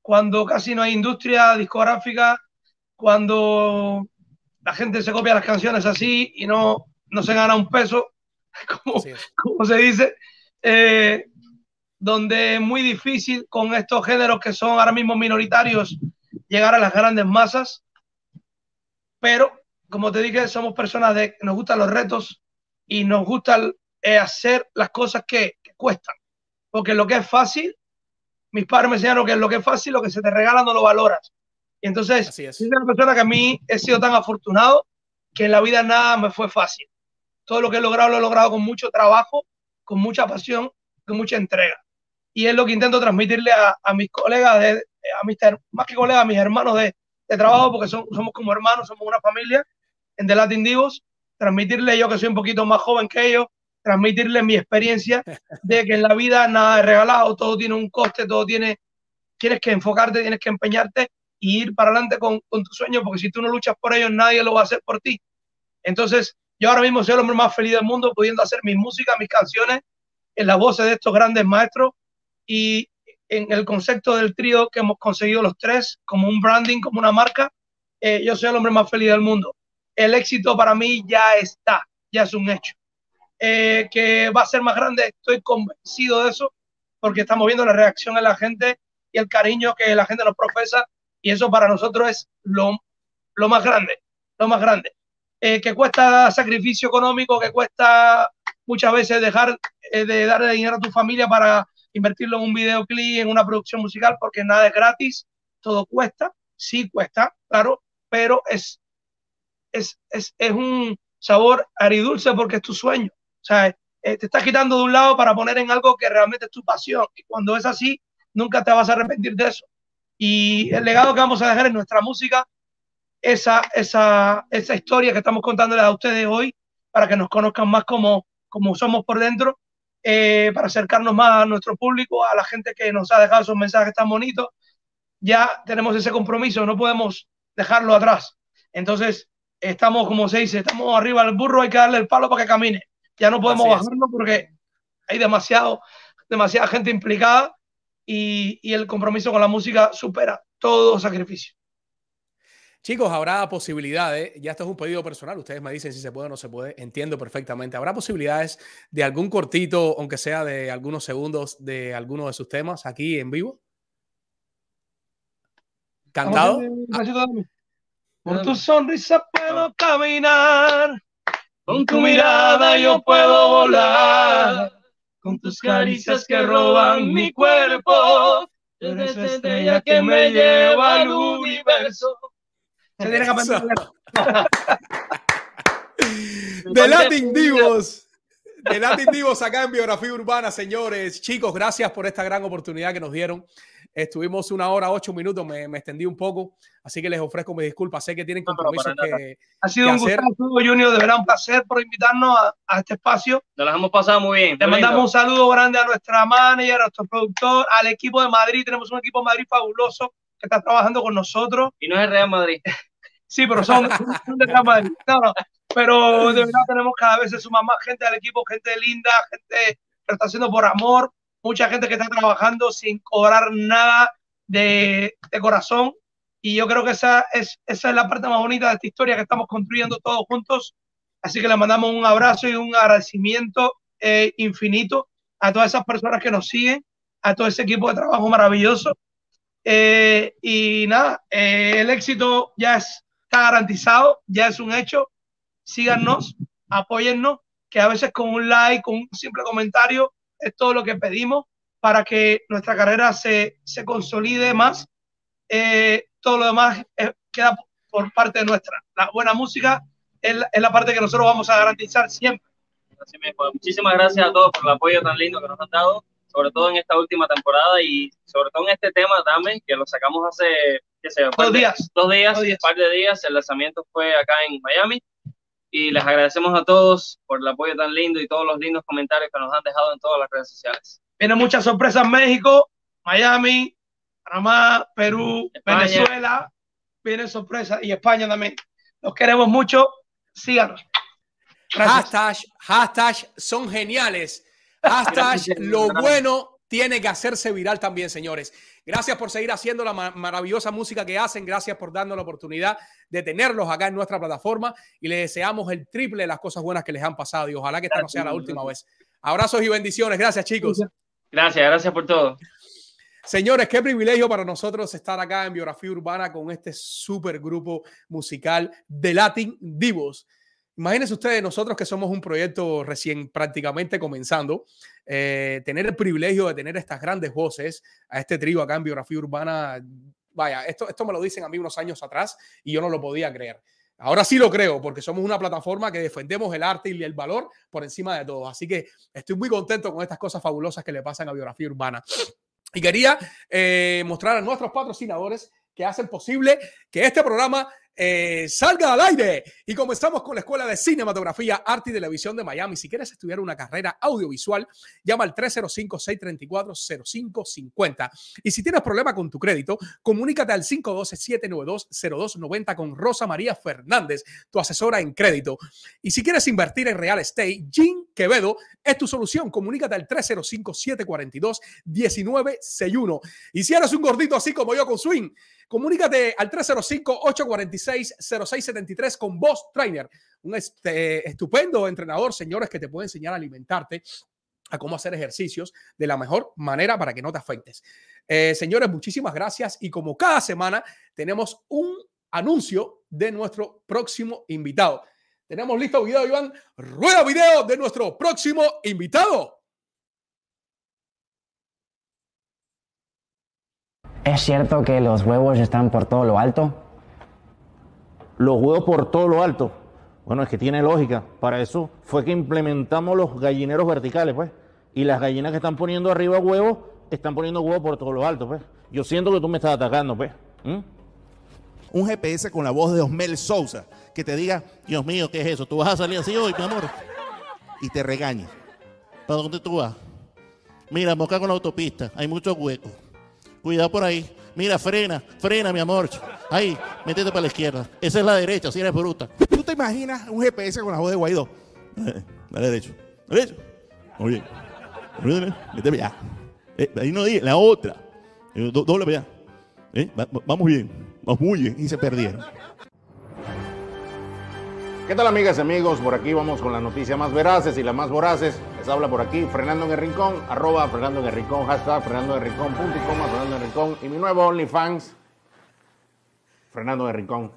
Speaker 4: cuando casi no hay industria discográfica, cuando la gente se copia las canciones así y no, no se gana un peso, como, como se dice. Eh, donde es muy difícil con estos géneros que son ahora mismo minoritarios llegar a las grandes masas. Pero, como te dije, somos personas de nos gustan los retos y nos gusta eh, hacer las cosas que, cuestan. Porque lo que es fácil, mis padres me enseñaron que lo que es fácil, lo que se te regala no lo valoras. Y entonces, soy una persona que a mí he sido tan afortunado que en la vida nada me fue fácil. Todo lo que he logrado lo he logrado con mucho trabajo, con mucha pasión, con mucha entrega y es lo que intento transmitirle a, a mis colegas, de, a mis, más que colegas, a mis hermanos de, de trabajo, porque son, somos como hermanos, somos una familia en The Latin Divos, transmitirle yo que soy un poquito más joven que ellos, transmitirle mi experiencia de que en la vida nada es regalado, todo tiene un coste, todo tiene, tienes que enfocarte, tienes que empeñarte y ir para adelante con, con tu sueño, porque si tú no luchas por ellos, nadie lo va a hacer por ti. Entonces, yo ahora mismo soy el hombre más feliz del mundo pudiendo hacer mi música, mis canciones, en las voces de estos grandes maestros y en el concepto del trío que hemos conseguido los tres, como un branding, como una marca, eh, yo soy el hombre más feliz del mundo. El éxito para mí ya está, ya es un hecho. Eh, que va a ser más grande, estoy convencido de eso, porque estamos viendo la reacción de la gente y el cariño que la gente nos profesa, y eso para nosotros es lo, lo más grande, lo más grande. Eh, que cuesta sacrificio económico, que cuesta muchas veces dejar de darle dinero a tu familia para invertirlo en un videoclip, en una producción musical, porque nada es gratis, todo cuesta, sí cuesta, claro, pero es, es, es, es un sabor aridulce porque es tu sueño. O sea, eh, te estás quitando de un lado para poner en algo que realmente es tu pasión. Y cuando es así, nunca te vas a arrepentir de eso. Y el legado que vamos a dejar en nuestra música, esa, esa, esa historia que estamos contándoles a ustedes hoy, para que nos conozcan más como, como somos por dentro, eh, para acercarnos más a nuestro público, a la gente que nos ha dejado esos mensajes tan bonitos. Ya tenemos ese compromiso, no podemos dejarlo atrás. Entonces, estamos, como se dice, estamos arriba del burro, hay que darle el palo para que camine. Ya no podemos bajarlo porque hay demasiado, demasiada gente implicada y, y el compromiso con la música supera todo sacrificio.
Speaker 2: Chicos, habrá posibilidades, ya esto es un pedido personal, ustedes me dicen si se puede o no se puede, entiendo perfectamente. ¿Habrá posibilidades de algún cortito, aunque sea de algunos segundos, de alguno de sus temas aquí en vivo? ¿Cantado?
Speaker 4: Con tu sonrisa puedo caminar, con tu mirada yo puedo volar, con tus caricias que roban mi cuerpo, eres la estrella que me lleva al universo. Se tiene que
Speaker 2: De Latin Divos. De Latin Divos acá en Biografía Urbana, señores. Chicos, gracias por esta gran oportunidad que nos dieron. Estuvimos una hora, ocho minutos, me, extendí un poco, así que les ofrezco mis disculpas. Sé que tienen compromisos que.
Speaker 4: Ha sido un gusto, Junior, de verdad un placer por invitarnos a, este espacio.
Speaker 3: Nos las hemos pasado muy bien.
Speaker 4: Le mandamos un saludo grande a nuestra manager, a nuestro productor, al equipo de Madrid. Tenemos un equipo de Madrid fabuloso que está trabajando con nosotros.
Speaker 3: Y no es el Real Madrid.
Speaker 4: Sí, pero son, de Real Madrid. No, no. Pero de verdad tenemos cada vez se suma más gente al equipo, gente linda, gente que está haciendo por amor, mucha gente que está trabajando sin cobrar nada de, de corazón. Y yo creo que esa es, esa es la parte más bonita de esta historia que estamos construyendo todos juntos. Así que le mandamos un abrazo y un agradecimiento eh, infinito a todas esas personas que nos siguen, a todo ese equipo de trabajo maravilloso. Eh, y nada, eh, el éxito ya está garantizado, ya es un hecho. Síganos, apóyennos, que a veces con un like, con un simple comentario, es todo lo que pedimos para que nuestra carrera se, se consolide más. Eh, todo lo demás eh, queda por parte nuestra. La buena música es la, es la, parte que nosotros vamos a garantizar siempre.
Speaker 3: Muchísimas gracias a todos por el apoyo tan lindo que nos han dado, sobre todo en esta última temporada y sobre todo en este tema también, que lo sacamos hace, qué sé,
Speaker 4: dos, días.
Speaker 3: dos días. Dos días, un par de días. El lanzamiento fue acá en Miami y les agradecemos a todos por el apoyo tan lindo y todos los lindos comentarios que nos han dejado en todas las redes sociales.
Speaker 4: Vienen muchas sorpresas México, Miami, Panamá, Perú, Venezuela. Vienen sorpresas y España también. Los queremos mucho. Síganos.
Speaker 2: Hashtag, hashtag son geniales. Hashtag lo bueno tiene que hacerse viral también, señores. Gracias por seguir haciendo la maravillosa música que hacen. Gracias por darnos la oportunidad de tenerlos acá en nuestra plataforma y les deseamos el triple de las cosas buenas que les han pasado y ojalá que esta no sea la última vez. Abrazos y bendiciones. Gracias, chicos.
Speaker 3: Gracias, gracias por todo.
Speaker 2: Señores, qué privilegio para nosotros estar acá en Biografía Urbana con este super grupo musical de Latin Divos. Imagínense ustedes, nosotros que somos un proyecto recién prácticamente comenzando, eh, tener el privilegio de tener estas grandes voces a este trío acá en Biografía Urbana. Vaya, esto, esto me lo dicen a mí unos años atrás y yo no lo podía creer. Ahora sí lo creo, porque somos una plataforma que defendemos el arte y el valor por encima de todo. Así que estoy muy contento con estas cosas fabulosas que le pasan a Biografía Urbana. Y quería eh, mostrar a nuestros patrocinadores que hacen posible que este programa eh, salga al aire. Y comenzamos con la Escuela de Cinematografía, Arte y Televisión de Miami. Si quieres estudiar una carrera audiovisual, llama al 305-634-0550. Y si tienes problema con tu crédito, comunícate al 512-792-0290 con Rosa María Fernández, tu asesora en crédito. Y si quieres invertir en real estate, Jean Quevedo es tu solución. Comunícate al 305-742-1961. Y si eres un gordito así como yo con Swing, Comunícate al 305-846-0673 con Boss Trainer, un este, estupendo entrenador, señores, que te puede enseñar a alimentarte a cómo hacer ejercicios de la mejor manera para que no te afectes. Eh, señores, muchísimas gracias y como cada semana tenemos un anuncio de nuestro próximo invitado. Tenemos listo video, Iván. Rueda video de nuestro próximo invitado.
Speaker 11: ¿Es cierto que los huevos están por todo lo alto?
Speaker 12: Los huevos por todo lo alto. Bueno, es que tiene lógica. Para eso fue que implementamos los gallineros verticales, pues. Y las gallinas que están poniendo arriba huevos, están poniendo huevos por todo lo alto, pues. Yo siento que tú me estás atacando, pues.
Speaker 13: Un GPS con la voz de Osmel Sousa que te diga, Dios mío, ¿qué es eso? ¿Tú vas a salir así hoy, mi amor? Y te regañe. ¿Para dónde tú vas? Mira, moca con la autopista, hay muchos huecos. Cuidado por ahí. Mira, frena, frena, mi amor. Ahí, métete para la izquierda. Esa es la derecha, si eres bruta.
Speaker 14: ¿Tú te imaginas un GPS con la voz de Guaidó?
Speaker 13: Eh, dale derecho. Derecho. Muy bien. Métete allá. Eh, ahí no la otra. Eh, doble allá. vamos bien. los bulles y se perdieron.
Speaker 12: ¿Qué tal amigas y amigos? Por aquí vamos con las noticias más veraces y las más voraces. Habla por aquí Fernando en el Rincón, arroba Fernando en el Rincón, hashtag Fernando en el Rincón, punto y coma, Fernando en el Rincón y mi nuevo OnlyFans, Fernando en el Rincón.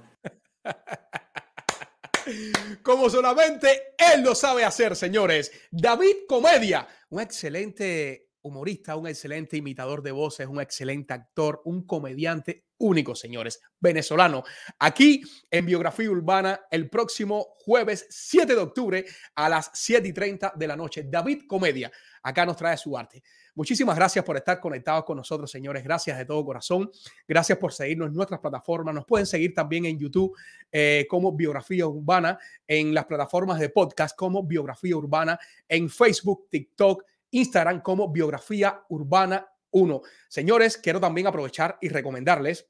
Speaker 2: Como solamente él lo sabe hacer, señores. David Comedia, un excelente humorista, un excelente imitador de voces, un excelente actor, un comediante único, señores, venezolano. Aquí en Biografía Urbana, el próximo jueves 7 de octubre a las 7 y 30 de la noche. David Comedia, acá nos trae su arte. Muchísimas gracias por estar conectados con nosotros, señores. Gracias de todo corazón. Gracias por seguirnos en nuestras plataformas. Nos pueden seguir también en YouTube eh, como Biografía Urbana, en las plataformas de podcast como Biografía Urbana, en Facebook, TikTok, Instagram como Biografía Urbana 1. Señores, quiero también aprovechar y recomendarles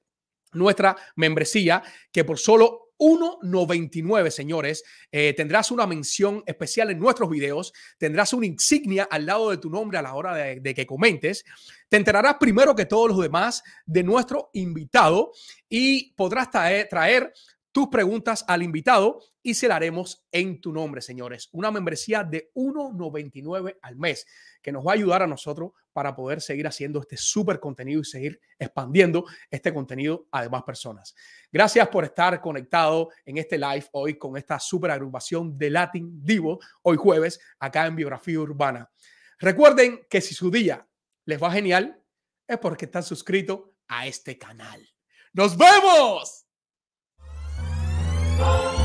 Speaker 2: nuestra membresía que por solo 1.99, señores. Eh, tendrás una mención especial en nuestros videos, tendrás una insignia al lado de tu nombre a la hora de, que comentes. Te enterarás primero que todos los demás de nuestro invitado y podrás traer tus preguntas al invitado y se la haremos en tu nombre, señores. Una membresía de 1.99 al mes que nos va a ayudar a nosotros para poder seguir haciendo este súper contenido y seguir expandiendo este contenido a demás personas. Gracias por estar conectado en este live hoy con esta súper agrupación de Latin Divo, hoy jueves, acá en Biografía Urbana. Recuerden que si su día les va genial, es porque están suscritos a este canal. ¡Nos vemos! Oh.